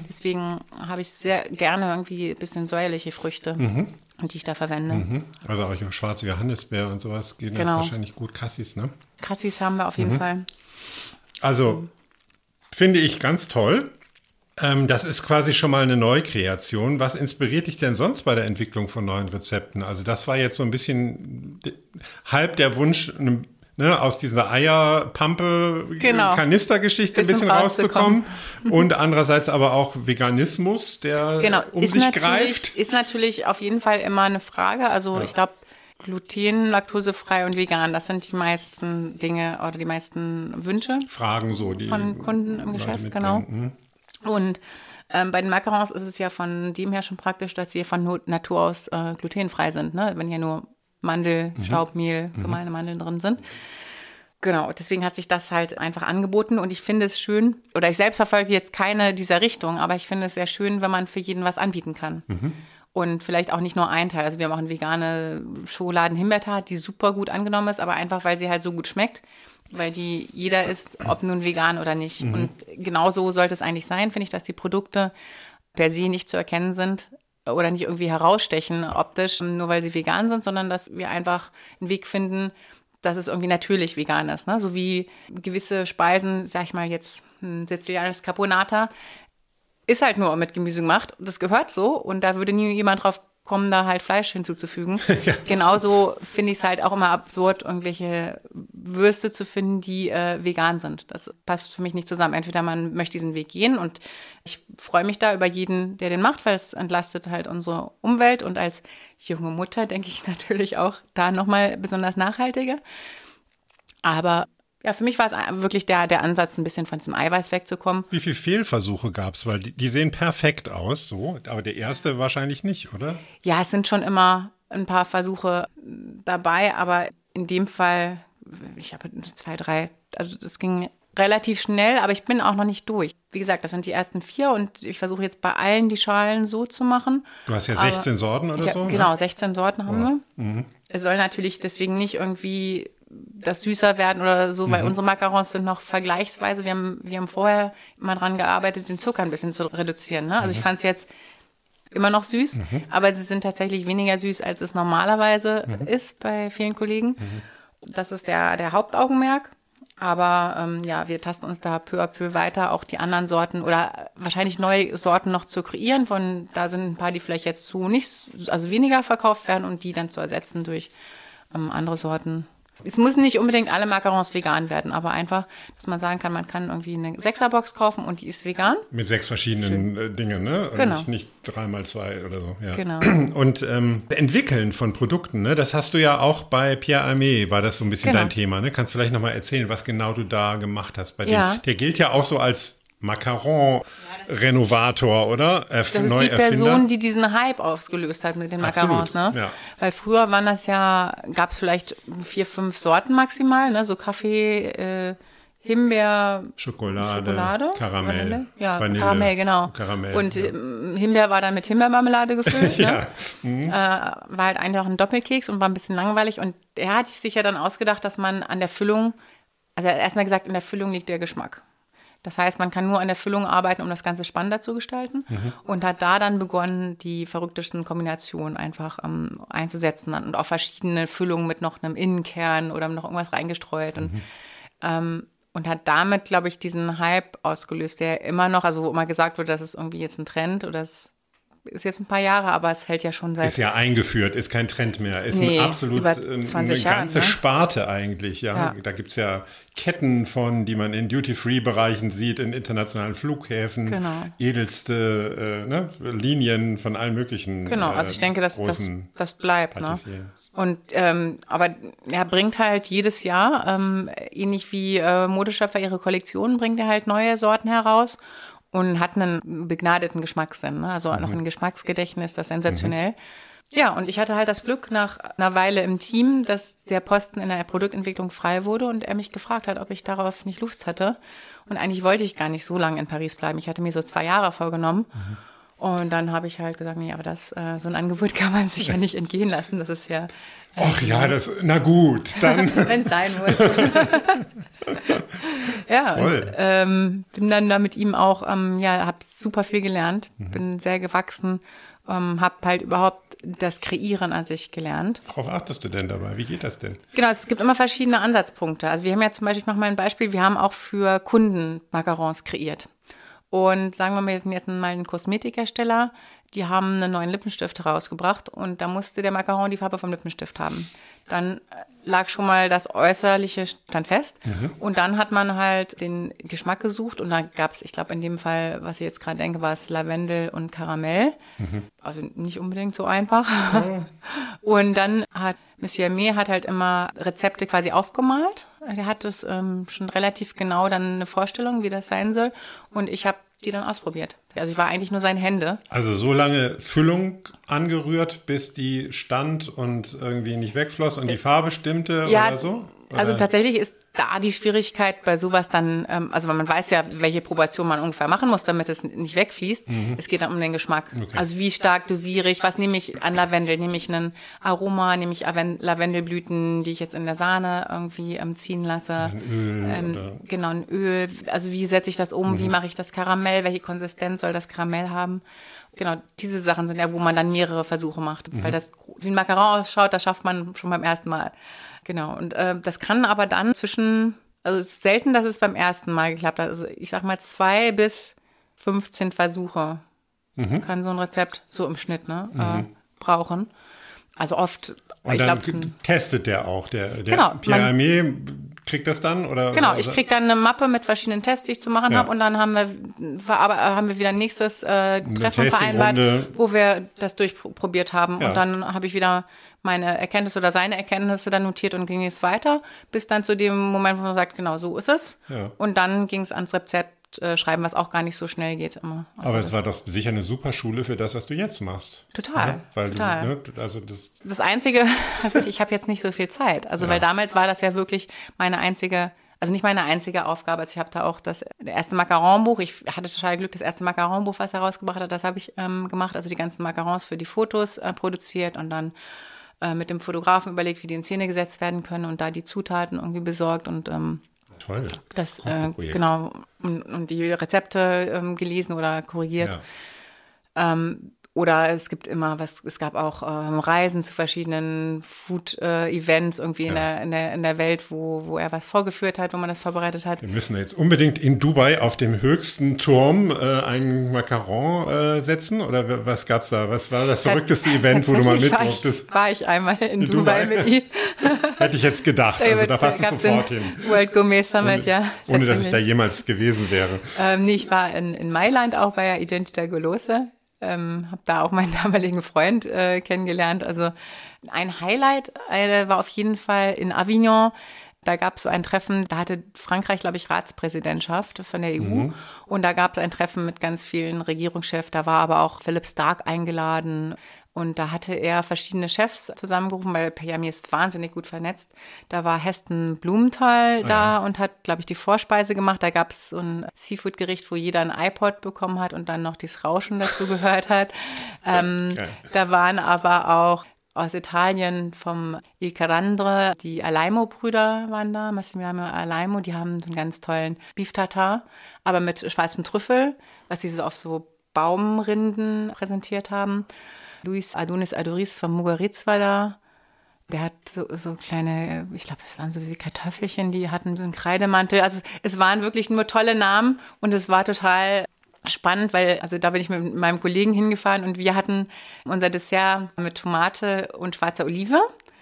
Deswegen habe ich sehr gerne irgendwie ein bisschen säuerliche Früchte, Mhm. die ich da verwende. Also auch schwarze Johannisbeer und sowas gehen Genau. wahrscheinlich gut. Cassis, ne? Cassis haben wir auf Mhm. jeden Fall. Also finde ich ganz toll. Ähm, das ist quasi schon mal eine Neukreation. Was inspiriert dich denn sonst bei der Entwicklung von neuen Rezepten? Also das war jetzt so ein bisschen halb der Wunsch, ne, aus dieser Eierpampe Genau. Ein Bisschen rauszukommen. Und andererseits aber auch Veganismus, der Genau. um ist sich greift. Ist natürlich auf jeden Fall immer eine Frage. Also ich glaube, Gluten, laktosefrei und vegan, das sind die meisten Dinge oder die meisten Wünsche. Fragen so, die Von Kunden im Geschäft, genau. Mhm. Und ähm, bei den Macarons ist es ja von dem her schon praktisch, dass sie von Natur aus äh, glutenfrei sind, ne? wenn ja nur Mandel, Mhm. Staubmehl, gemahlene Mandeln drin sind. Genau, deswegen hat sich das halt einfach angeboten und ich finde es schön, oder ich selbst verfolge jetzt keine dieser Richtung, aber ich finde es sehr schön, wenn man für jeden was anbieten kann. Und vielleicht auch nicht nur ein Teil. Also wir machen vegane Schokoladen-Himbeertat, die super gut angenommen ist, aber einfach, weil sie halt so gut schmeckt, weil die jeder isst, ob nun vegan oder nicht. Und genau so sollte es eigentlich sein, finde ich, dass die Produkte per se nicht zu erkennen sind oder nicht irgendwie herausstechen optisch, nur weil sie vegan sind, sondern dass wir einfach einen Weg finden, dass es irgendwie natürlich vegan ist. Ne? So wie gewisse Speisen, sag ich mal jetzt ein sizilianisches Caponata, ist halt nur mit Gemüse gemacht. Das gehört so und da würde nie jemand drauf kommen, da halt Fleisch hinzuzufügen. [LAUGHS] Genauso finde ich es halt auch immer absurd, irgendwelche Würste zu finden, die äh, vegan sind. Das passt für mich nicht zusammen. Entweder man möchte diesen Weg gehen und ich freue mich da über jeden, der den macht, weil es entlastet halt unsere Umwelt und als junge Mutter denke ich [LAUGHS] natürlich auch da nochmal besonders nachhaltiger. Aber ja, für mich war es wirklich der, der Ansatz, ein bisschen von diesem Eiweiß wegzukommen. Wie viele Fehlversuche gab es? Weil die, die, sehen perfekt aus, so, aber der erste wahrscheinlich nicht, oder? Ja, es sind schon immer ein paar Versuche dabei, aber in dem Fall, ich habe zwei, drei, also das ging relativ schnell, aber ich bin auch noch nicht durch. Wie gesagt, das sind die ersten vier und ich versuche jetzt bei allen die Schalen so zu machen. Du hast ja 16 aber Sorten oder hab, so? Genau, ne? 16 Sorten haben oh. wir. Mhm. Es soll natürlich deswegen nicht irgendwie das süßer werden oder so, weil mhm. unsere Macarons sind noch vergleichsweise, wir haben, wir haben vorher immer dran gearbeitet, den Zucker ein bisschen zu reduzieren. Ne? Also mhm. ich fand es jetzt immer noch süß, mhm. aber sie sind tatsächlich weniger süß, als es normalerweise mhm. ist bei vielen Kollegen. Das ist der, der Hauptaugenmerk. Aber ähm, ja, wir tasten uns da peu à peu weiter, auch die anderen Sorten oder wahrscheinlich neue Sorten noch zu kreieren. Von da sind ein paar, die vielleicht jetzt zu nicht, also weniger verkauft werden und die dann zu ersetzen durch ähm, andere Sorten. Es müssen nicht unbedingt alle Macarons vegan werden, aber einfach, dass man sagen kann, man kann irgendwie eine Sechserbox kaufen und die ist vegan. Mit sechs verschiedenen Schön. Äh, Dingen, ne? Genau. Nicht, nicht drei mal zwei oder so. Ja. Genau. [CLEARS THROAT] Und ähm, Entwickeln von Produkten, ne? Das hast du ja auch bei Pierre Armé, war das so ein bisschen genau. dein Thema, ne? Kannst du vielleicht nochmal erzählen, was genau du da gemacht hast bei ja. dem? Der gilt ja auch so als Macaron-Renovator, oder? Erf das ist die Person, die diesen Hype ausgelöst hat mit den Macarons. Ne? Ja. Weil früher waren das ja, gab es vielleicht vier, fünf Sorten maximal, ne? so Kaffee, äh, Himbeer, Schokolade, Schokolade Karamell. Vanille? Ja, Vanille, Karamell, genau. Karamell, und ja. Ähm, Himbeer war dann mit Himbeermarmelade gefüllt. [LAUGHS] ja. ne? mhm. äh, war halt auch ein Doppelkeks und war ein bisschen langweilig. Und er hat sich ja dann ausgedacht, dass man an der Füllung, also er hat erstmal gesagt, in der Füllung liegt der Geschmack. Das heißt, man kann nur an der Füllung arbeiten, um das Ganze spannender zu gestalten. Mhm. Und hat da dann begonnen, die verrücktesten Kombinationen einfach ähm, einzusetzen und auch verschiedene Füllungen mit noch einem Innenkern oder noch irgendwas reingestreut. Und, mhm. ähm, und hat damit, glaube ich, diesen Hype ausgelöst, der immer noch, also wo immer gesagt wird, das ist irgendwie jetzt ein Trend oder das ist jetzt ein paar Jahre, aber es hält ja schon seit. Ist ja eingeführt, ist kein Trend mehr. Ist nee, ein absolut eine ganze Jahren, ne? Sparte eigentlich. Ja, ja. da gibt's ja Ketten von, die man in Duty-Free-Bereichen sieht, in internationalen Flughäfen, genau. edelste äh, ne, Linien von allen möglichen. Genau, also ich denke, dass das, das bleibt. Ne? Und ähm, aber er bringt halt jedes Jahr, ähm, ähnlich wie äh, Modeschöpfer ihre Kollektionen, bringt er halt neue Sorten heraus und hat einen begnadeten Geschmackssinn, ne? also mhm. noch ein Geschmacksgedächtnis, das sensationell. Mhm. Ja, und ich hatte halt das Glück nach einer Weile im Team, dass der Posten in der Produktentwicklung frei wurde und er mich gefragt hat, ob ich darauf nicht Lust hatte. Und eigentlich wollte ich gar nicht so lange in Paris bleiben. Ich hatte mir so zwei Jahre vorgenommen. Mhm. Und dann habe ich halt gesagt, nee, aber das, äh, so ein Angebot [LAUGHS] kann man sich ja nicht entgehen lassen. Das ist ja. Ach ja, das, na gut, dann. [LAUGHS] Wenn es sein muss. [LAUGHS] ja, und, ähm, bin dann da mit ihm auch, ähm, ja, habe super viel gelernt, mhm. bin sehr gewachsen, ähm, habe halt überhaupt das Kreieren an sich gelernt. Worauf achtest du denn dabei? Wie geht das denn? Genau, es gibt immer verschiedene Ansatzpunkte. Also wir haben ja zum Beispiel, ich mache mal ein Beispiel, wir haben auch für Kunden Macarons kreiert. Und sagen wir mal, jetzt mal einen Kosmetikhersteller, die haben einen neuen Lippenstift herausgebracht und da musste der Macaron die Farbe vom Lippenstift haben. Dann äh, lag schon mal das Äußerliche stand fest mhm. und dann hat man halt den Geschmack gesucht und da gab es, ich glaube in dem Fall, was ich jetzt gerade denke, war es Lavendel und Karamell. Mhm. Also nicht unbedingt so einfach. Mhm. [LAUGHS] Und dann hat Monsieur Aimé hat halt immer Rezepte quasi aufgemalt. Er hat es ähm, schon relativ genau dann eine Vorstellung, wie das sein soll. Und ich habe die dann ausprobiert. Also ich war eigentlich nur seine Hände. Also so lange Füllung angerührt, bis die stand und irgendwie nicht wegfloss und die Farbe stimmte ja, oder so? Also tatsächlich ist da die Schwierigkeit bei sowas dann, ähm, also man weiß ja, welche Proportion man ungefähr machen muss, damit es nicht wegfließt. Mhm. Es geht dann um den Geschmack. Okay. Also wie stark dosierig, was nehme ich an Lavendel? Nehme ich einen Aroma, nehme ich Lavendelblüten, die ich jetzt in der Sahne irgendwie ähm, ziehen lasse? Ein Öl. Ähm, genau, ein Öl. Also wie setze ich das um? Mhm. Wie mache ich das Karamell? Welche Konsistenz soll das Karamell haben? Genau, diese Sachen sind ja, wo man dann mehrere Versuche macht. Mhm. Weil das, wie ein Macaron ausschaut, das schafft man schon beim ersten Mal. Genau. Und äh, das kann aber dann zwischen, also es ist selten, dass es beim ersten Mal geklappt hat. Also ich sag mal zwei bis 15 Versuche mhm. kann so ein Rezept so im Schnitt ne, äh, mhm. äh, brauchen. Also oft, Und ich dann glaube, testet der auch. Der, der Genau, Pierre Hermé kriegt das dann? Oder, Genau, oder- ich krieg dann eine Mappe mit verschiedenen Tests, die ich zu machen Ja. habe und dann haben wir, äh, haben wir wieder ein nächstes äh, Treffen vereinbart, wo wir das durchprobiert haben. Ja. Und dann habe ich wieder meine Erkenntnisse oder seine Erkenntnisse dann notiert und ging es weiter, bis dann zu dem Moment, wo man sagt, genau so ist es. Ja. Und dann ging es ans Rezept äh, schreiben, was auch gar nicht so schnell geht immer. Also Aber es war doch sicher eine super Schule für das, was du jetzt machst. Total, Ja, weil total. du, ne, also das, Das Einzige, [LAUGHS] also ich habe jetzt nicht so viel Zeit. Also weil damals war das ja wirklich meine einzige, also nicht meine einzige Aufgabe. Also ich habe da auch das erste Macaron-Buch. Ich hatte total Glück, das erste Macaron-Buch, was er rausgebracht hat, das habe ich ähm, gemacht. Also die ganzen Macarons für die Fotos äh, produziert und dann äh, mit dem Fotografen überlegt, wie die in Szene gesetzt werden können und da die Zutaten irgendwie besorgt und ähm, toll. das äh, genau und, und die Rezepte ähm, gelesen oder korrigiert. Ja. Oder es gibt immer was, es gab auch ähm, Reisen zu verschiedenen Food-Events irgendwie in, der, in, der, in der Welt, wo, wo er was vorgeführt hat, wo man das vorbereitet hat. Wir müssen jetzt unbedingt in Dubai auf dem höchsten Turm äh, einen Macaron äh, setzen. Oder was gab's da? Was war das verrückteste Event, wo du mal mit Tatsächlich durftest? war ich, war ich einmal in, In Dubai, Dubai? mit ihm. [LAUGHS] Hätte ich jetzt gedacht. Also da passt es sofort hin. World Gourmet Summit, ja. Ohne dass ich da jemals gewesen wäre. Ähm, nee, ich war in, in Mailand auch bei der Identità Golose. Ähm, habe da auch meinen [LAUGHS] damaligen Freund äh, kennengelernt. Also ein Highlight äh, war auf jeden Fall in Avignon. Da gab es so ein Treffen, da hatte Frankreich, glaube ich, Ratspräsidentschaft von der EU. Und da gab es ein Treffen mit ganz vielen Regierungschefs. Da war aber auch Philipp Stark eingeladen. Und da hatte er verschiedene Chefs zusammengerufen, weil Payami ist wahnsinnig gut vernetzt. Da war Heston Blumenthal da und hat, glaube ich, die Vorspeise gemacht. Da gab es so ein Seafood-Gericht, wo jeder ein iPod bekommen hat und dann noch dieses Rauschen dazu [LAUGHS] gehört hat. Ähm, Geil. da waren aber auch aus Italien vom Il Carandre, die Alaimo-Brüder waren da, Massimiliano Alaimo, die haben so einen ganz tollen Beef Tartar, aber mit schwarzem Trüffel, was sie so auf so Baumrinden präsentiert haben. Luis Adonis Adoris von Mugaritz war da. Der hat so, so kleine, ich glaube, das waren so wie Kartoffelchen, die hatten so einen Kreidemantel. Also es waren wirklich nur tolle Namen und es war total spannend, weil, also da bin ich mit meinem Kollegen hingefahren und wir hatten unser Dessert mit Tomate und schwarzer Olive,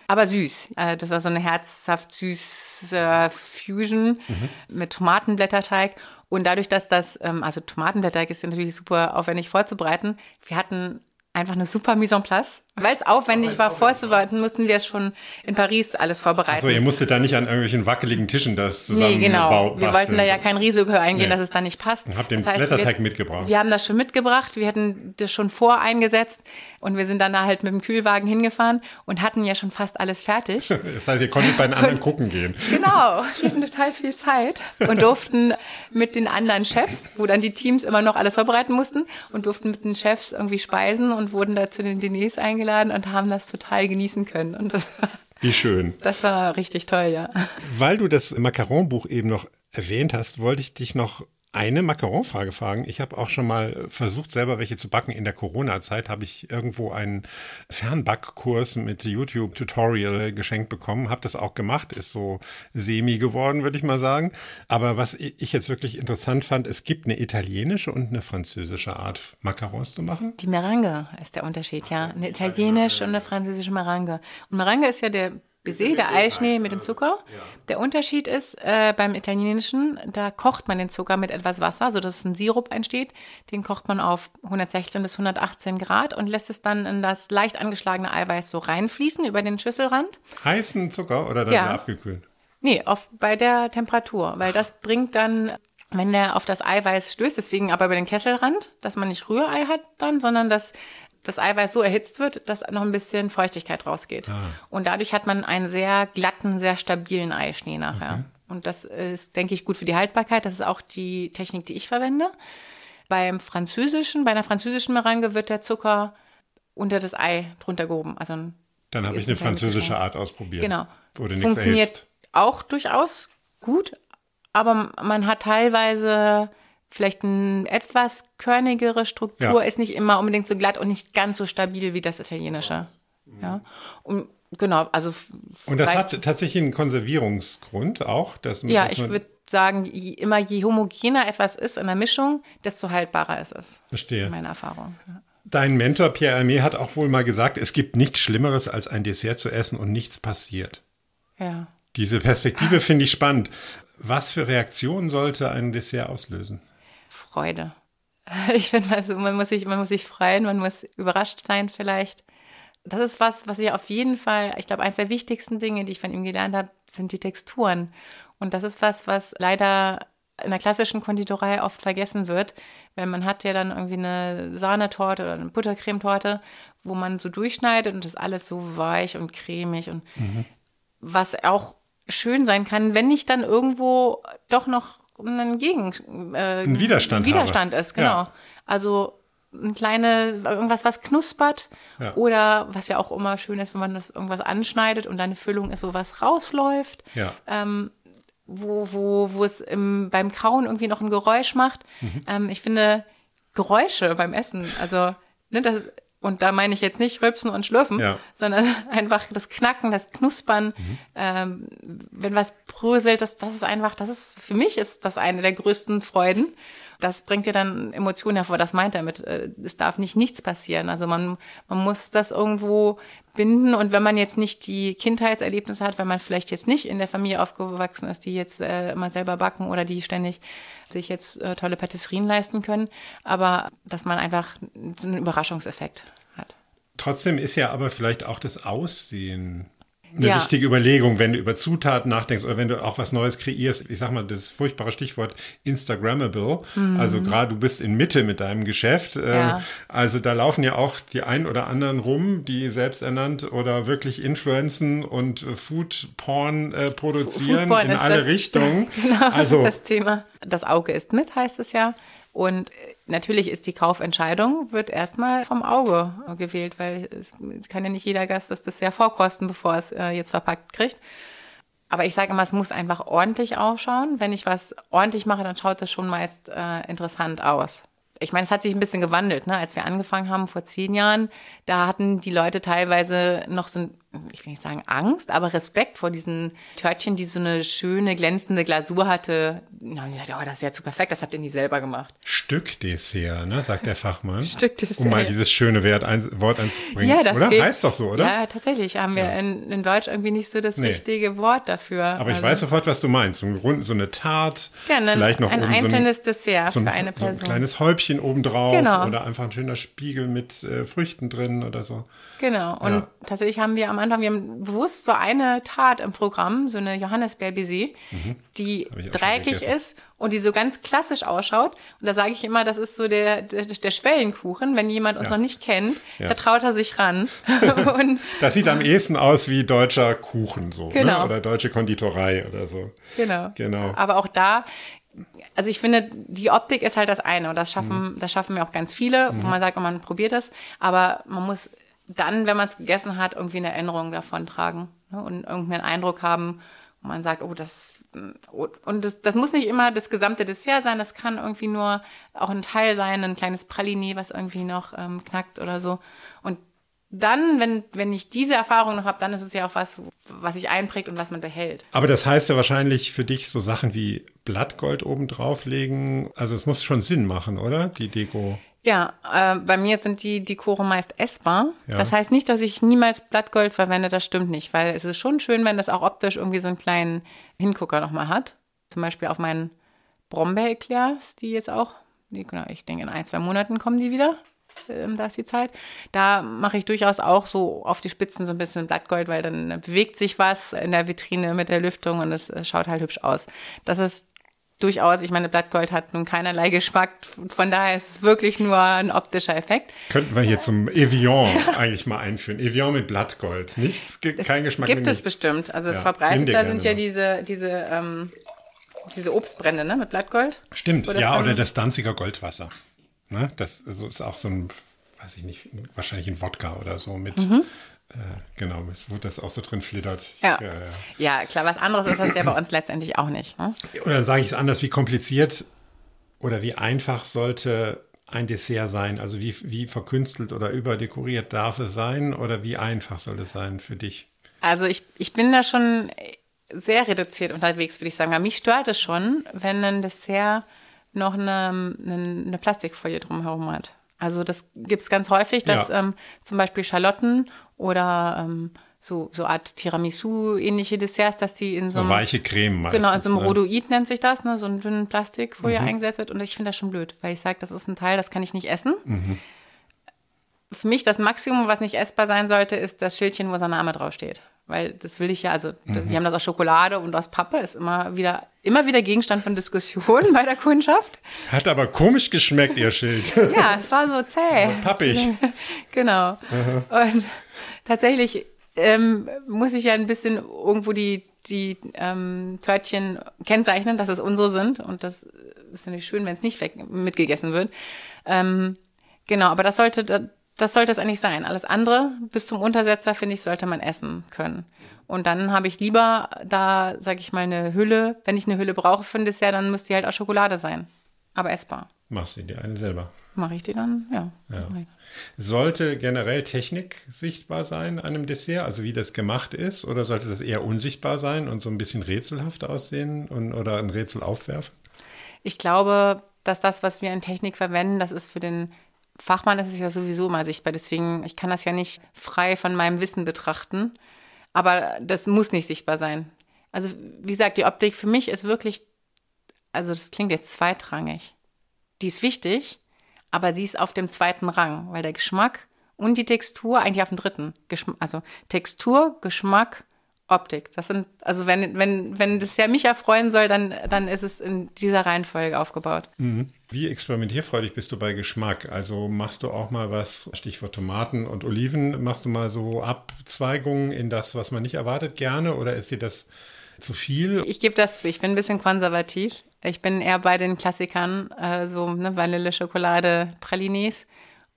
aber süß. Äh, Das war so eine herzhaft süße Fusion mit Tomatenblätterteig. Und dadurch, dass das, ähm, also Tomatenblätterteig ist ja natürlich super aufwendig vorzubereiten, wir hatten einfach eine super Mise en place. Weil es aufwendig war vorzubereiten, mussten wir es schon in Paris alles vorbereiten. So, ihr musstet da nicht an irgendwelchen wackeligen Tischen das zusammen Nee, genau. bau- Wir wollten da ja kein Risiko eingehen, Nee. dass es da nicht passt. Und habt den Das heißt, Blätterteig wir, mitgebracht. Wir haben das schon mitgebracht. Wir hatten das schon voreingesetzt und wir sind dann da halt mit dem Kühlwagen hingefahren und hatten ja schon fast alles fertig. [LAUGHS] Das heißt, ihr konntet bei den anderen gucken gehen. Genau, [LAUGHS] wir hatten total viel Zeit und durften mit den anderen Chefs, wo dann die Teams immer noch alles vorbereiten mussten und durften mit den Chefs irgendwie speisen und wurden da zu den Diners eingeladen und haben das total genießen können. Und das, Wie schön. das war richtig toll, ja. Weil du das Macaron-Buch eben noch erwähnt hast, wollte ich dich noch eine Macaron-Frage fragen. Ich habe auch schon mal versucht, selber welche zu backen. In der Corona-Zeit habe ich irgendwo einen Fernbackkurs mit YouTube-Tutorial geschenkt bekommen. Habe das auch gemacht. Ist so semi geworden, würde ich mal sagen. Aber was ich jetzt wirklich interessant fand, es gibt eine italienische und eine französische Art, Macarons zu machen. Die Merange ist der Unterschied, ja. Eine italienische und eine französische Merange. Und Merange ist ja der Baiser, der Eischnee mit dem Zucker. Der Unterschied ist, äh, beim italienischen, da kocht man den Zucker mit etwas Wasser, sodass ein Sirup entsteht. Den kocht man auf 116 bis 118 Grad und lässt es dann in das leicht angeschlagene Eiweiß so reinfließen über den Schüsselrand. Heißen Zucker oder dann Ja. abgekühlt? Nee, auf, bei der Temperatur, weil das bringt dann, wenn der auf das Eiweiß stößt, deswegen aber über den Kesselrand, dass man nicht Rührei hat dann, sondern dass das Eiweiß so erhitzt wird, dass noch ein bisschen Feuchtigkeit rausgeht. Und dadurch hat man einen sehr glatten, sehr stabilen Eischnee nachher. Und das ist, denke ich, gut für die Haltbarkeit. Das ist auch die Technik, die ich verwende. Beim französischen, bei einer französischen Merange wird der Zucker unter das Ei drunter gehoben. Also Dann habe ich eine französische Art ausprobiert. Genau. Wurde nichts Funktioniert erhitzt. auch durchaus gut, aber man hat teilweise vielleicht eine etwas körnigere Struktur, Ja. ist nicht immer unbedingt so glatt und nicht ganz so stabil wie das italienische. Ja. Und genau, also Und das hat tatsächlich einen Konservierungsgrund auch. Dass, ja, dass ich man- würde sagen, je, immer je homogener etwas ist in der Mischung, desto haltbarer ist es. Verstehe. Meine Erfahrung. Ja. Dein Mentor Pierre Hermé hat auch wohl mal gesagt, es gibt nichts Schlimmeres, als ein Dessert zu essen und nichts passiert. Ja. Diese Perspektive finde ich spannend. Was für Reaktionen sollte ein Dessert auslösen? Freude. [LAUGHS] Ich finde, also man muss sich, man muss sich freuen, man muss überrascht sein vielleicht. Das ist was, was ich auf jeden Fall, ich glaube, eines der wichtigsten Dinge, die ich von ihm gelernt habe, sind die Texturen. Und das ist was, was leider in der klassischen Konditorei oft vergessen wird, weil man hat ja dann irgendwie eine Sahnetorte oder eine Buttercremetorte, wo man so durchschneidet und das ist alles so weich und cremig und Mhm. was auch schön sein kann, wenn ich dann irgendwo doch noch einen Gegen äh, Ein Widerstand Widerstand habe. ist, genau. Ja. Also ein kleine irgendwas, was knuspert Ja. oder was ja auch immer schön ist, wenn man das irgendwas anschneidet und dann eine Füllung ist, wo was rausläuft Ja. ähm, wo, wo, wo es im, beim Kauen irgendwie noch ein Geräusch macht. Mhm. Ähm, ich finde Geräusche beim Essen, also, ne, das, und da meine ich jetzt nicht Rülpsen und Schlürfen, Ja. sondern [LAUGHS] einfach das Knacken, das Knuspern, ähm, wenn was bröselt, das, das ist einfach, das ist, für mich ist das eine der größten Freuden. Das bringt ja dann Emotionen hervor, das meint er mit, äh, es darf nicht nichts passieren. Also man, man muss das irgendwo binden und wenn man jetzt nicht die Kindheitserlebnisse hat, wenn man vielleicht jetzt nicht in der Familie aufgewachsen ist, die jetzt äh, immer selber backen oder die ständig sich jetzt äh, tolle Patisserien leisten können, aber dass man einfach so einen Überraschungseffekt hat. Trotzdem ist ja aber vielleicht auch das Aussehen eine Ja. wichtige Überlegung, wenn du über Zutaten nachdenkst oder wenn du auch was Neues kreierst. Ich sag mal, das furchtbare Stichwort Instagrammable. Also gerade du bist in Mitte mit deinem Geschäft. Ähm, Mhm. Ja. Also da laufen ja auch die ein oder anderen rum, die selbst ernannt oder wirklich influenzen und Food Porn äh, produzieren Foodporn in alle das- [LAUGHS] Richtungen. Genau, Also das Thema. Das Auge ist mit, heißt es ja. Und äh, natürlich ist die Kaufentscheidung, wird erstmal vom Auge äh, gewählt, weil es, es kann ja nicht jeder Gast das Dessert vorkosten, bevor es äh, jetzt verpackt kriegt. Aber ich sage immer, es muss einfach ordentlich ausschauen. Wenn ich was ordentlich mache, dann schaut es schon meist äh, interessant aus. Ich meine, es hat sich ein bisschen gewandelt, ne? Als wir angefangen haben vor zehn Jahren, da hatten die Leute teilweise noch so ein, ich will nicht sagen Angst, aber Respekt vor diesen Törtchen, die so eine schöne, glänzende Glasur hatte. Na, ich dachte, oh, das ist ja zu perfekt, das habt ihr nie selber gemacht. Stückdessert, ne, sagt der Fachmann. [LAUGHS] Stückdessert. Um mal dieses schöne Wert ein, Wort einzubringen. Ja, da oder? fehlt- Heißt doch so, oder? Ja, tatsächlich haben wir in, in Deutsch irgendwie nicht so das Nee. richtige Wort dafür. Aber ich Also, weiß sofort, was du meinst. So, ein so eine Tart, Ja, ein, vielleicht noch ein einzelnes so ein, Dessert so ein, für eine so ein Person. kleines Häubchen obendrauf Genau. oder einfach ein schöner Spiegel mit äh, Früchten drin oder so. Genau. Und Ja. tatsächlich haben wir am Anfang, wir haben bewusst so eine Tat im Programm, so eine Johannisbeerbaiser, die Mhm. Schon dreieckig ist und die so ganz klassisch ausschaut. Und da sage ich immer, das ist so der, der, der Schwellenkuchen. Wenn jemand uns Ja. noch nicht kennt, Ja. da traut er sich ran. [LAUGHS] und Das sieht am ehesten aus wie deutscher Kuchen so, ne? Genau. oder deutsche Konditorei oder so. Genau. Genau. Aber auch da, also ich finde, die Optik ist halt das eine und das schaffen, das schaffen wir auch ganz viele, wo man sagt, man probiert das, aber man muss dann, wenn man es gegessen hat, irgendwie eine Erinnerung davon tragen ne? und irgendeinen Eindruck haben, wo man sagt, oh, das und das, das muss nicht immer das gesamte Dessert sein, das kann irgendwie nur auch ein Teil sein, ein kleines Praliné, was irgendwie noch ähm, knackt oder so. Und dann, wenn, wenn ich diese Erfahrung noch habe, dann ist es ja auch was, was sich einprägt und was man behält. Aber das heißt ja wahrscheinlich für dich so Sachen wie Blattgold oben drauflegen. Also es muss schon Sinn machen, oder? Die Deko. Ja, äh, bei mir sind die Dekore meist essbar. Ja. Das heißt nicht, dass ich niemals Blattgold verwende, das stimmt nicht, weil es ist schon schön, wenn das auch optisch irgendwie so einen kleinen Hingucker nochmal hat. Zum Beispiel auf meinen Brombeer-Eclairs, die jetzt auch, die, genau, ich denke in ein, zwei Monaten kommen die wieder. Ähm, da ist die Zeit. Da mache ich durchaus auch so auf die Spitzen so ein bisschen Blattgold, weil dann bewegt sich was in der Vitrine mit der Lüftung und es äh, schaut halt hübsch aus. Das ist durchaus, ich meine, Blattgold hat nun keinerlei Geschmack, von daher ist es wirklich nur ein optischer Effekt. Könnten wir hier zum Evian eigentlich mal einführen. Evian mit Blattgold. Nichts, ge- kein Geschmack Gibt es nichts. bestimmt. Also Ja, verbreitet, da sind ja mal. diese, diese, ähm, diese Obstbrände, ne, mit Blattgold. Stimmt, das ja, oder das Danziger Goldwasser. Ne? Das also ist auch so ein, weiß ich nicht, wahrscheinlich ein Wodka oder so mit, äh, genau, wo das auch so drin flittert. Ja. Ja, ja. Ja, klar, was anderes ist das ja bei [CLEARS THROAT] uns letztendlich auch nicht. Ne? Oder dann sage ich es anders, wie kompliziert oder wie einfach sollte ein Dessert sein? Also wie, wie verkünstelt oder überdekoriert darf es sein oder wie einfach soll es sein für dich? Also ich, ich bin da schon sehr reduziert unterwegs, würde ich sagen. Aber mich stört es schon, wenn ein Dessert noch eine, eine, eine Plastikfolie drumherum hat. Also das gibt es ganz häufig, dass Ja. ähm, zum Beispiel Schalotten oder ähm, so, so Art Tiramisu-ähnliche Desserts, dass die in so So einem, weiche Creme meistens. genau, in so einem ne? Rhodoid nennt sich das, ne, so ein dünnen Plastikfolie Mhm. eingesetzt wird. Und ich finde das schon blöd, weil ich sage, das ist ein Teil, das kann ich nicht essen. Mhm. Für mich das Maximum, was nicht essbar sein sollte, ist das Schildchen, wo sein Name draufsteht. Weil das will ich ja, also Mhm. wir haben das aus Schokolade und aus Pappe, ist immer wieder, immer wieder Gegenstand von Diskussionen [LAUGHS] bei der Kundschaft. Hat aber komisch geschmeckt, ihr Schild. [LAUGHS] Ja, es war so zäh. Pappig. [LAUGHS] Genau. Und tatsächlich ähm, muss ich ja ein bisschen irgendwo die, die ähm, Törtchen kennzeichnen, dass es unsere sind. Und das ist natürlich schön, wenn es nicht weg, mitgegessen wird. Ähm, genau, aber das sollte, das sollte es eigentlich sein. Alles andere bis zum Untersetzer, finde ich, sollte man essen können. Und dann habe ich lieber da, sage ich mal, eine Hülle. Wenn ich eine Hülle brauche für ein Dessert, dann müsste die halt aus Schokolade sein. Aber essbar. Machst du dir eine selber. Mache ich die dann? Ja. Ja. Sollte generell Technik sichtbar sein an einem Dessert, also wie das gemacht ist, oder sollte das eher unsichtbar sein und so ein bisschen rätselhaft aussehen und, oder ein Rätsel aufwerfen? Ich glaube, dass das, was wir in Technik verwenden, das ist für den Fachmann, ist ja sowieso mal sichtbar. Deswegen, ich kann das ja nicht frei von meinem Wissen betrachten. Aber das muss nicht sichtbar sein. Also, wie gesagt, die Optik für mich ist wirklich, also das klingt jetzt zweitrangig. Die ist wichtig, aber sie ist auf dem zweiten Rang, weil der Geschmack und die Textur eigentlich auf dem dritten. Geschm also Textur, Geschmack, Optik. Das sind, also wenn, wenn, wenn das ja mich erfreuen soll, dann, dann ist es in dieser Reihenfolge aufgebaut. Wie experimentierfreudig bist du bei Geschmack? Also machst du auch mal was, Stichwort Tomaten und Oliven, machst du mal so Abzweigungen in das, was man nicht erwartet, gerne? Oder ist dir das zu viel? Ich gebe das zu, ich bin ein bisschen konservativ. Ich bin eher bei den Klassikern, äh, so ne, Vanille, Schokolade, Pralines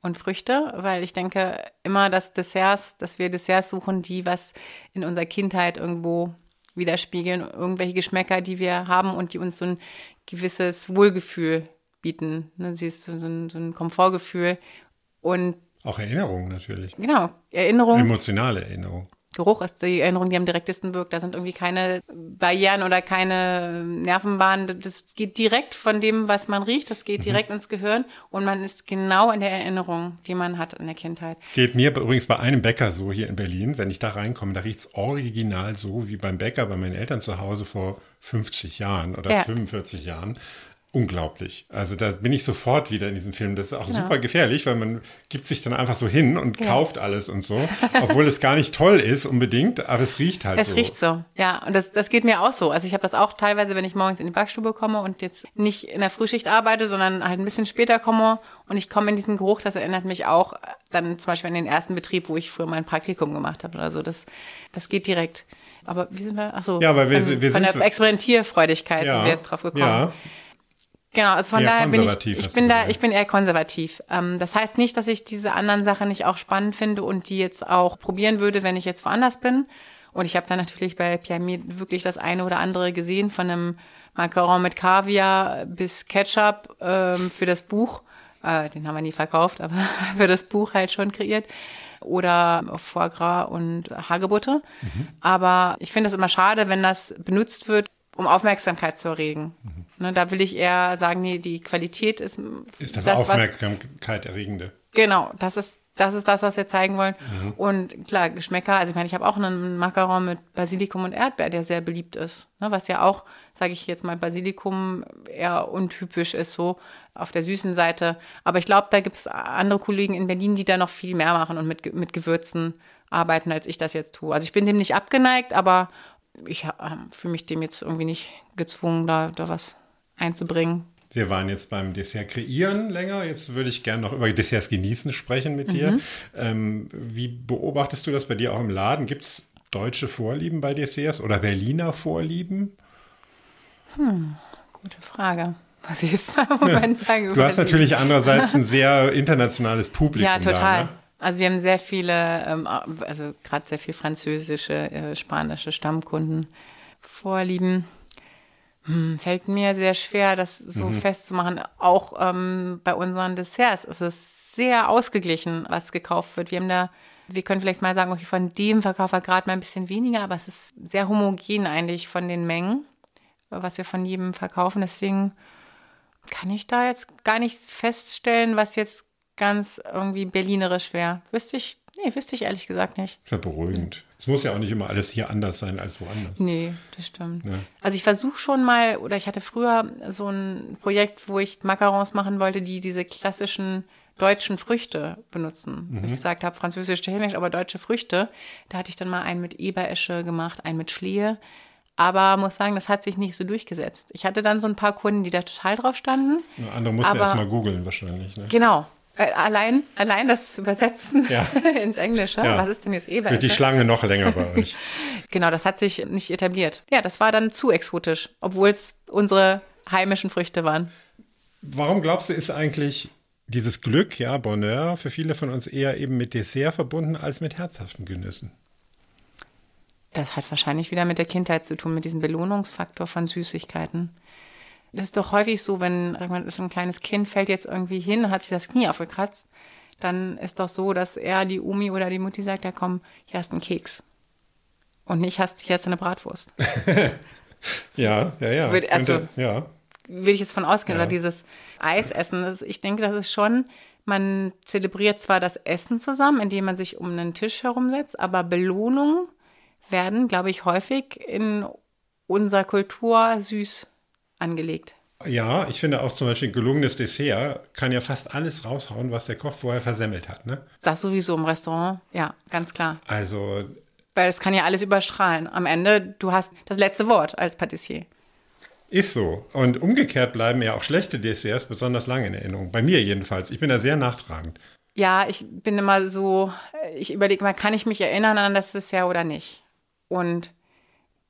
und Früchte, weil ich denke immer, dass Desserts, dass wir Desserts suchen, die was in unserer Kindheit irgendwo widerspiegeln, irgendwelche Geschmäcker, die wir haben und die uns so ein gewisses Wohlgefühl bieten. Ne, sie ist so, ein, so ein Komfortgefühl und Auch Erinnerungen natürlich. genau, Erinnerung. Emotionale Erinnerung. Geruch ist die Erinnerung, die am direktesten wirkt. Da sind irgendwie keine Barrieren oder keine Nervenbahnen. Das geht direkt von dem, was man riecht. Das geht direkt ins Gehirn und man ist genau in der Erinnerung, die man hat in der Kindheit. Geht mir übrigens bei einem Bäcker so hier in Berlin, wenn ich da reinkomme, da riecht es original so wie beim Bäcker bei meinen Eltern zu Hause vor 50 Jahren oder Ja. 45 Jahren. Unglaublich. Also da bin ich sofort wieder in diesem Film. Das ist auch Genau. super gefährlich, weil man gibt sich dann einfach so hin und kauft alles und so, [LAUGHS] obwohl es gar nicht toll ist unbedingt, aber es riecht halt Es so. riecht so, ja. Und das, das geht mir auch so. Also ich habe das auch teilweise, wenn ich morgens in die Backstube komme und jetzt nicht in der Frühschicht arbeite, sondern halt ein bisschen später komme und ich komme in diesen Geruch, das erinnert mich auch dann zum Beispiel an den ersten Betrieb, wo ich früher mein Praktikum gemacht habe oder so. Das, das geht direkt. Aber wie sind wir? Ach so, Ja, weil wir von, sind- wir von sind der so- Experimentierfreudigkeit sind wir jetzt drauf gekommen. Ja, Genau, also von Eher daher bin ich, ich bin da, ich bin eher konservativ. Ähm, das heißt nicht, dass ich diese anderen Sachen nicht auch spannend finde und die jetzt auch probieren würde, wenn ich jetzt woanders bin. Und ich habe da natürlich bei Pierre Mier wirklich das eine oder andere gesehen, von einem Macaron mit Kaviar bis Ketchup ähm, für das Buch. Äh, den haben wir nie verkauft, aber [LAUGHS] für das Buch halt schon kreiert. Oder Foie Gras und Hagebutte. Mhm. Aber ich finde es immer schade, wenn das benutzt wird, um Aufmerksamkeit zu erregen. Ne, da will ich eher sagen, nee, die Qualität ist, ist das, was, Aufmerksamkeit erregende. Genau, das ist, das ist das, was wir zeigen wollen. Mhm. Und klar, Geschmäcker, also ich meine, ich habe auch einen Macaron mit Basilikum und Erdbeer, der sehr beliebt ist. Ne, was ja auch, sage ich jetzt mal, Basilikum eher untypisch ist, so auf der süßen Seite. Aber ich glaube, da gibt es andere Kollegen in Berlin, die da noch viel mehr machen und mit, mit Gewürzen arbeiten, als ich das jetzt tue. Also ich bin dem nicht abgeneigt, aber ich äh, fühle mich dem jetzt irgendwie nicht gezwungen, da, da was einzubringen. Wir waren jetzt beim Dessert kreieren länger. Jetzt würde ich gerne noch über Desserts genießen sprechen mit Mhm. dir. Ähm, wie beobachtest du das bei dir auch im Laden? Gibt es deutsche Vorlieben bei Desserts oder Berliner Vorlieben? Gute Frage. [LAUGHS] Was ich jetzt mal Moment sagen [LAUGHS] Du hast natürlich [LAUGHS] andererseits ein sehr internationales Publikum. Ja, total. Da, ne? Also wir haben sehr viele, ähm, also gerade sehr viel französische, äh, spanische Stammkunden Vorlieben. Hm, fällt mir sehr schwer, das so Mhm. festzumachen. Auch ähm, bei unseren Desserts ist es sehr ausgeglichen, was gekauft wird. Wir haben da, wir können vielleicht mal sagen, okay, von dem verkaufen wir gerade mal ein bisschen weniger, aber es ist sehr homogen eigentlich von den Mengen, was wir von jedem verkaufen. Deswegen kann ich da jetzt gar nicht feststellen, was jetzt ganz irgendwie berlinerisch wäre. Wüsste ich, nee, wüsste ich ehrlich gesagt nicht. Ja, beruhigend. Es muss ja auch nicht immer alles hier anders sein als woanders. Nee, das stimmt. Also ich versuche schon mal, oder ich hatte früher so ein Projekt, wo ich Macarons machen wollte, die diese klassischen deutschen Früchte benutzen. Mhm. Ich gesagt habe, französisch, tschechisch, aber deutsche Früchte. Da hatte ich dann mal einen mit Eberesche gemacht, einen mit Schlehe. Aber muss sagen, das hat sich nicht so durchgesetzt. Ich hatte dann so ein paar Kunden, die da total drauf standen. Ja, andere mussten erst mal googeln wahrscheinlich. Ne? Genau. Äh, allein, allein das zu übersetzen Ja. [LAUGHS] ins Englische. Ja. Was ist denn jetzt Wird die? Schlange noch länger bei [LAUGHS] euch. Genau, das hat sich nicht etabliert. Ja, das war dann zu exotisch, obwohl es unsere heimischen Früchte waren. Warum glaubst du, ist eigentlich dieses Glück, ja, Bonheur, für viele von uns eher eben mit Dessert verbunden als mit herzhaften Genüssen? Das hat wahrscheinlich wieder mit der Kindheit zu tun, mit diesem Belohnungsfaktor von Süßigkeiten. Das ist doch häufig so, wenn sag mal, ist ein kleines Kind fällt jetzt irgendwie hin hat sich das Knie aufgekratzt, dann ist doch so, dass er die Omi oder die Mutti sagt, ja komm, hier hast du einen Keks. Und nicht hast, hier hast du eine Bratwurst. [LAUGHS] Ja, ja, ja. Wird- also- ja. Würde ich jetzt von ausgehen, Ja. oder dieses Eisessen. Das, ich denke, das ist schon, man zelebriert zwar das Essen zusammen, indem man sich um einen Tisch herumsetzt, aber Belohnungen werden, glaube ich, häufig in unserer Kultur süß angelegt. Ja, ich finde auch zum Beispiel ein gelungenes Dessert kann ja fast alles raushauen, was der Koch vorher versemmelt hat. Ne? Das sowieso im Restaurant, ja, ganz klar. Also Weil es kann ja alles überstrahlen. Am Ende, du hast das letzte Wort als Patissier. ist so. Und umgekehrt bleiben ja auch schlechte Desserts besonders lange in Erinnerung. Bei mir jedenfalls. Ich bin da sehr nachtragend. Ja, ich bin immer so, ich überlege mal, kann ich mich erinnern an das Dessert oder nicht? Und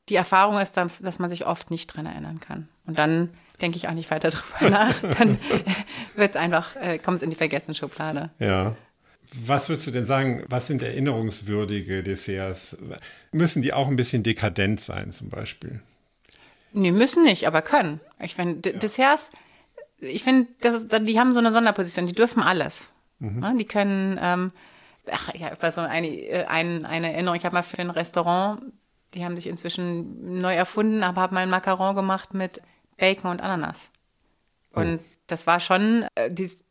die Erfahrung ist, dass, dass man sich oft nicht dran erinnern kann. Und dann denke ich auch nicht weiter [LAUGHS] drüber nach. Dann [LAUGHS] wird es einfach, äh, kommt es in die Vergessensschublade. Ja. Was würdest du denn sagen, was sind erinnerungswürdige Desserts? Müssen die auch ein bisschen dekadent sein zum Beispiel? Nee, müssen nicht, aber können. Ich finde, D- Desserts, ich finde, die haben so eine Sonderposition, die dürfen alles. Ja, die können, ähm, ach ja, über so eine, äh, ein, eine Erinnerung, ich habe mal für ein Restaurant, die haben sich inzwischen neu erfunden, aber habe mal ein Macaron gemacht mit Bacon und Ananas. Und das war schon, äh, dieses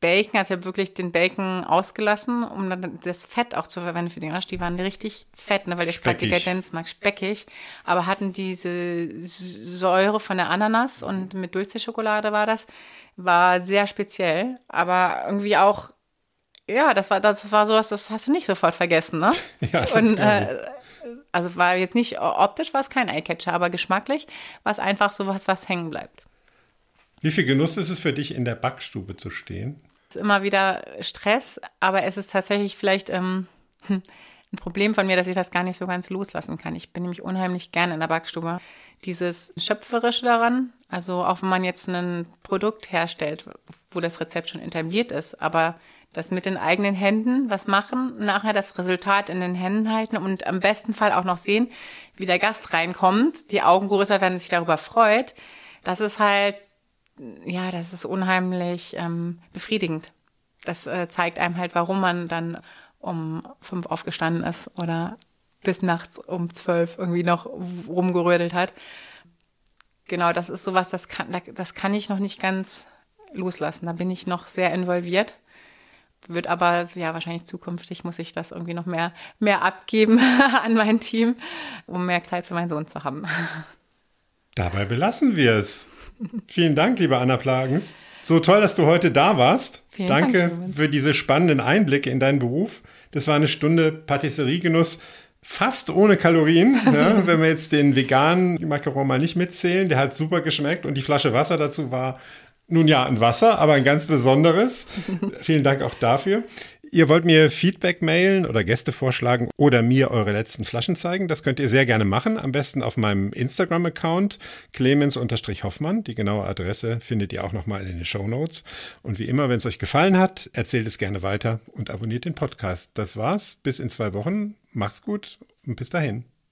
Bacon, also ich habe wirklich den Bacon ausgelassen, um dann das Fett auch zu verwenden für den Rasch. Die waren richtig fett, ne, weil ich gerade Speckig. Dekadenz mag, speckig, aber hatten diese Säure von der Ananas und mit Dulce-Schokolade war das, war sehr speziell, aber irgendwie auch, ja, das war, das war sowas, das hast du nicht sofort vergessen, ne? [LAUGHS] Ja, das und, äh, also war jetzt nicht, optisch war es kein Eyecatcher, aber geschmacklich war es einfach sowas, was hängen bleibt. Wie viel Genuss ist es für dich, in der Backstube zu stehen? ist immer wieder Stress, aber es ist tatsächlich vielleicht ähm, [LAUGHS] ein Problem von mir, dass ich das gar nicht so ganz loslassen kann. Ich bin nämlich unheimlich gerne in der Backstube. Dieses Schöpferische daran, also auch wenn man jetzt ein Produkt herstellt, wo das Rezept schon etabliert ist, aber das mit den eigenen Händen was machen, nachher das Resultat in den Händen halten und am besten Fall auch noch sehen, wie der Gast reinkommt, die Augen größer werden, sich darüber freut. Das ist halt ja, das ist unheimlich ähm, befriedigend. Das äh, zeigt einem halt, warum man dann um fünf aufgestanden ist oder bis nachts um zwölf irgendwie noch rumgerödelt hat. Genau, das ist sowas, das kann, das kann ich noch nicht ganz loslassen. Da bin ich noch sehr involviert. Wird aber, ja, wahrscheinlich zukünftig muss ich das irgendwie noch mehr, mehr abgeben [LAUGHS] an mein Team, um mehr Zeit für meinen Sohn zu haben. Dabei belassen wir es. Vielen Dank, liebe Anna Plagens. So toll, dass du heute da warst. Vielen Dank, Danke Clemens. für diese spannenden Einblicke in deinen Beruf. Das war eine Stunde Patisseriegenuss, fast ohne Kalorien. [LAUGHS] ne? Wenn wir jetzt den veganen Macaron mal nicht mitzählen, der hat super geschmeckt und die Flasche Wasser dazu war nun ja ein Wasser, aber ein ganz besonderes. [LAUGHS] Vielen Dank auch dafür. Ihr wollt mir Feedback mailen oder Gäste vorschlagen oder mir eure letzten Flaschen zeigen. Das könnt ihr sehr gerne machen. Am besten auf meinem Instagram-Account clemens-hoffmann. Die genaue Adresse findet ihr auch nochmal in den Show Notes. Und wie immer, wenn es euch gefallen hat, erzählt es gerne weiter und abonniert den Podcast. Das war's. Bis in zwei Wochen. Macht's gut und bis dahin.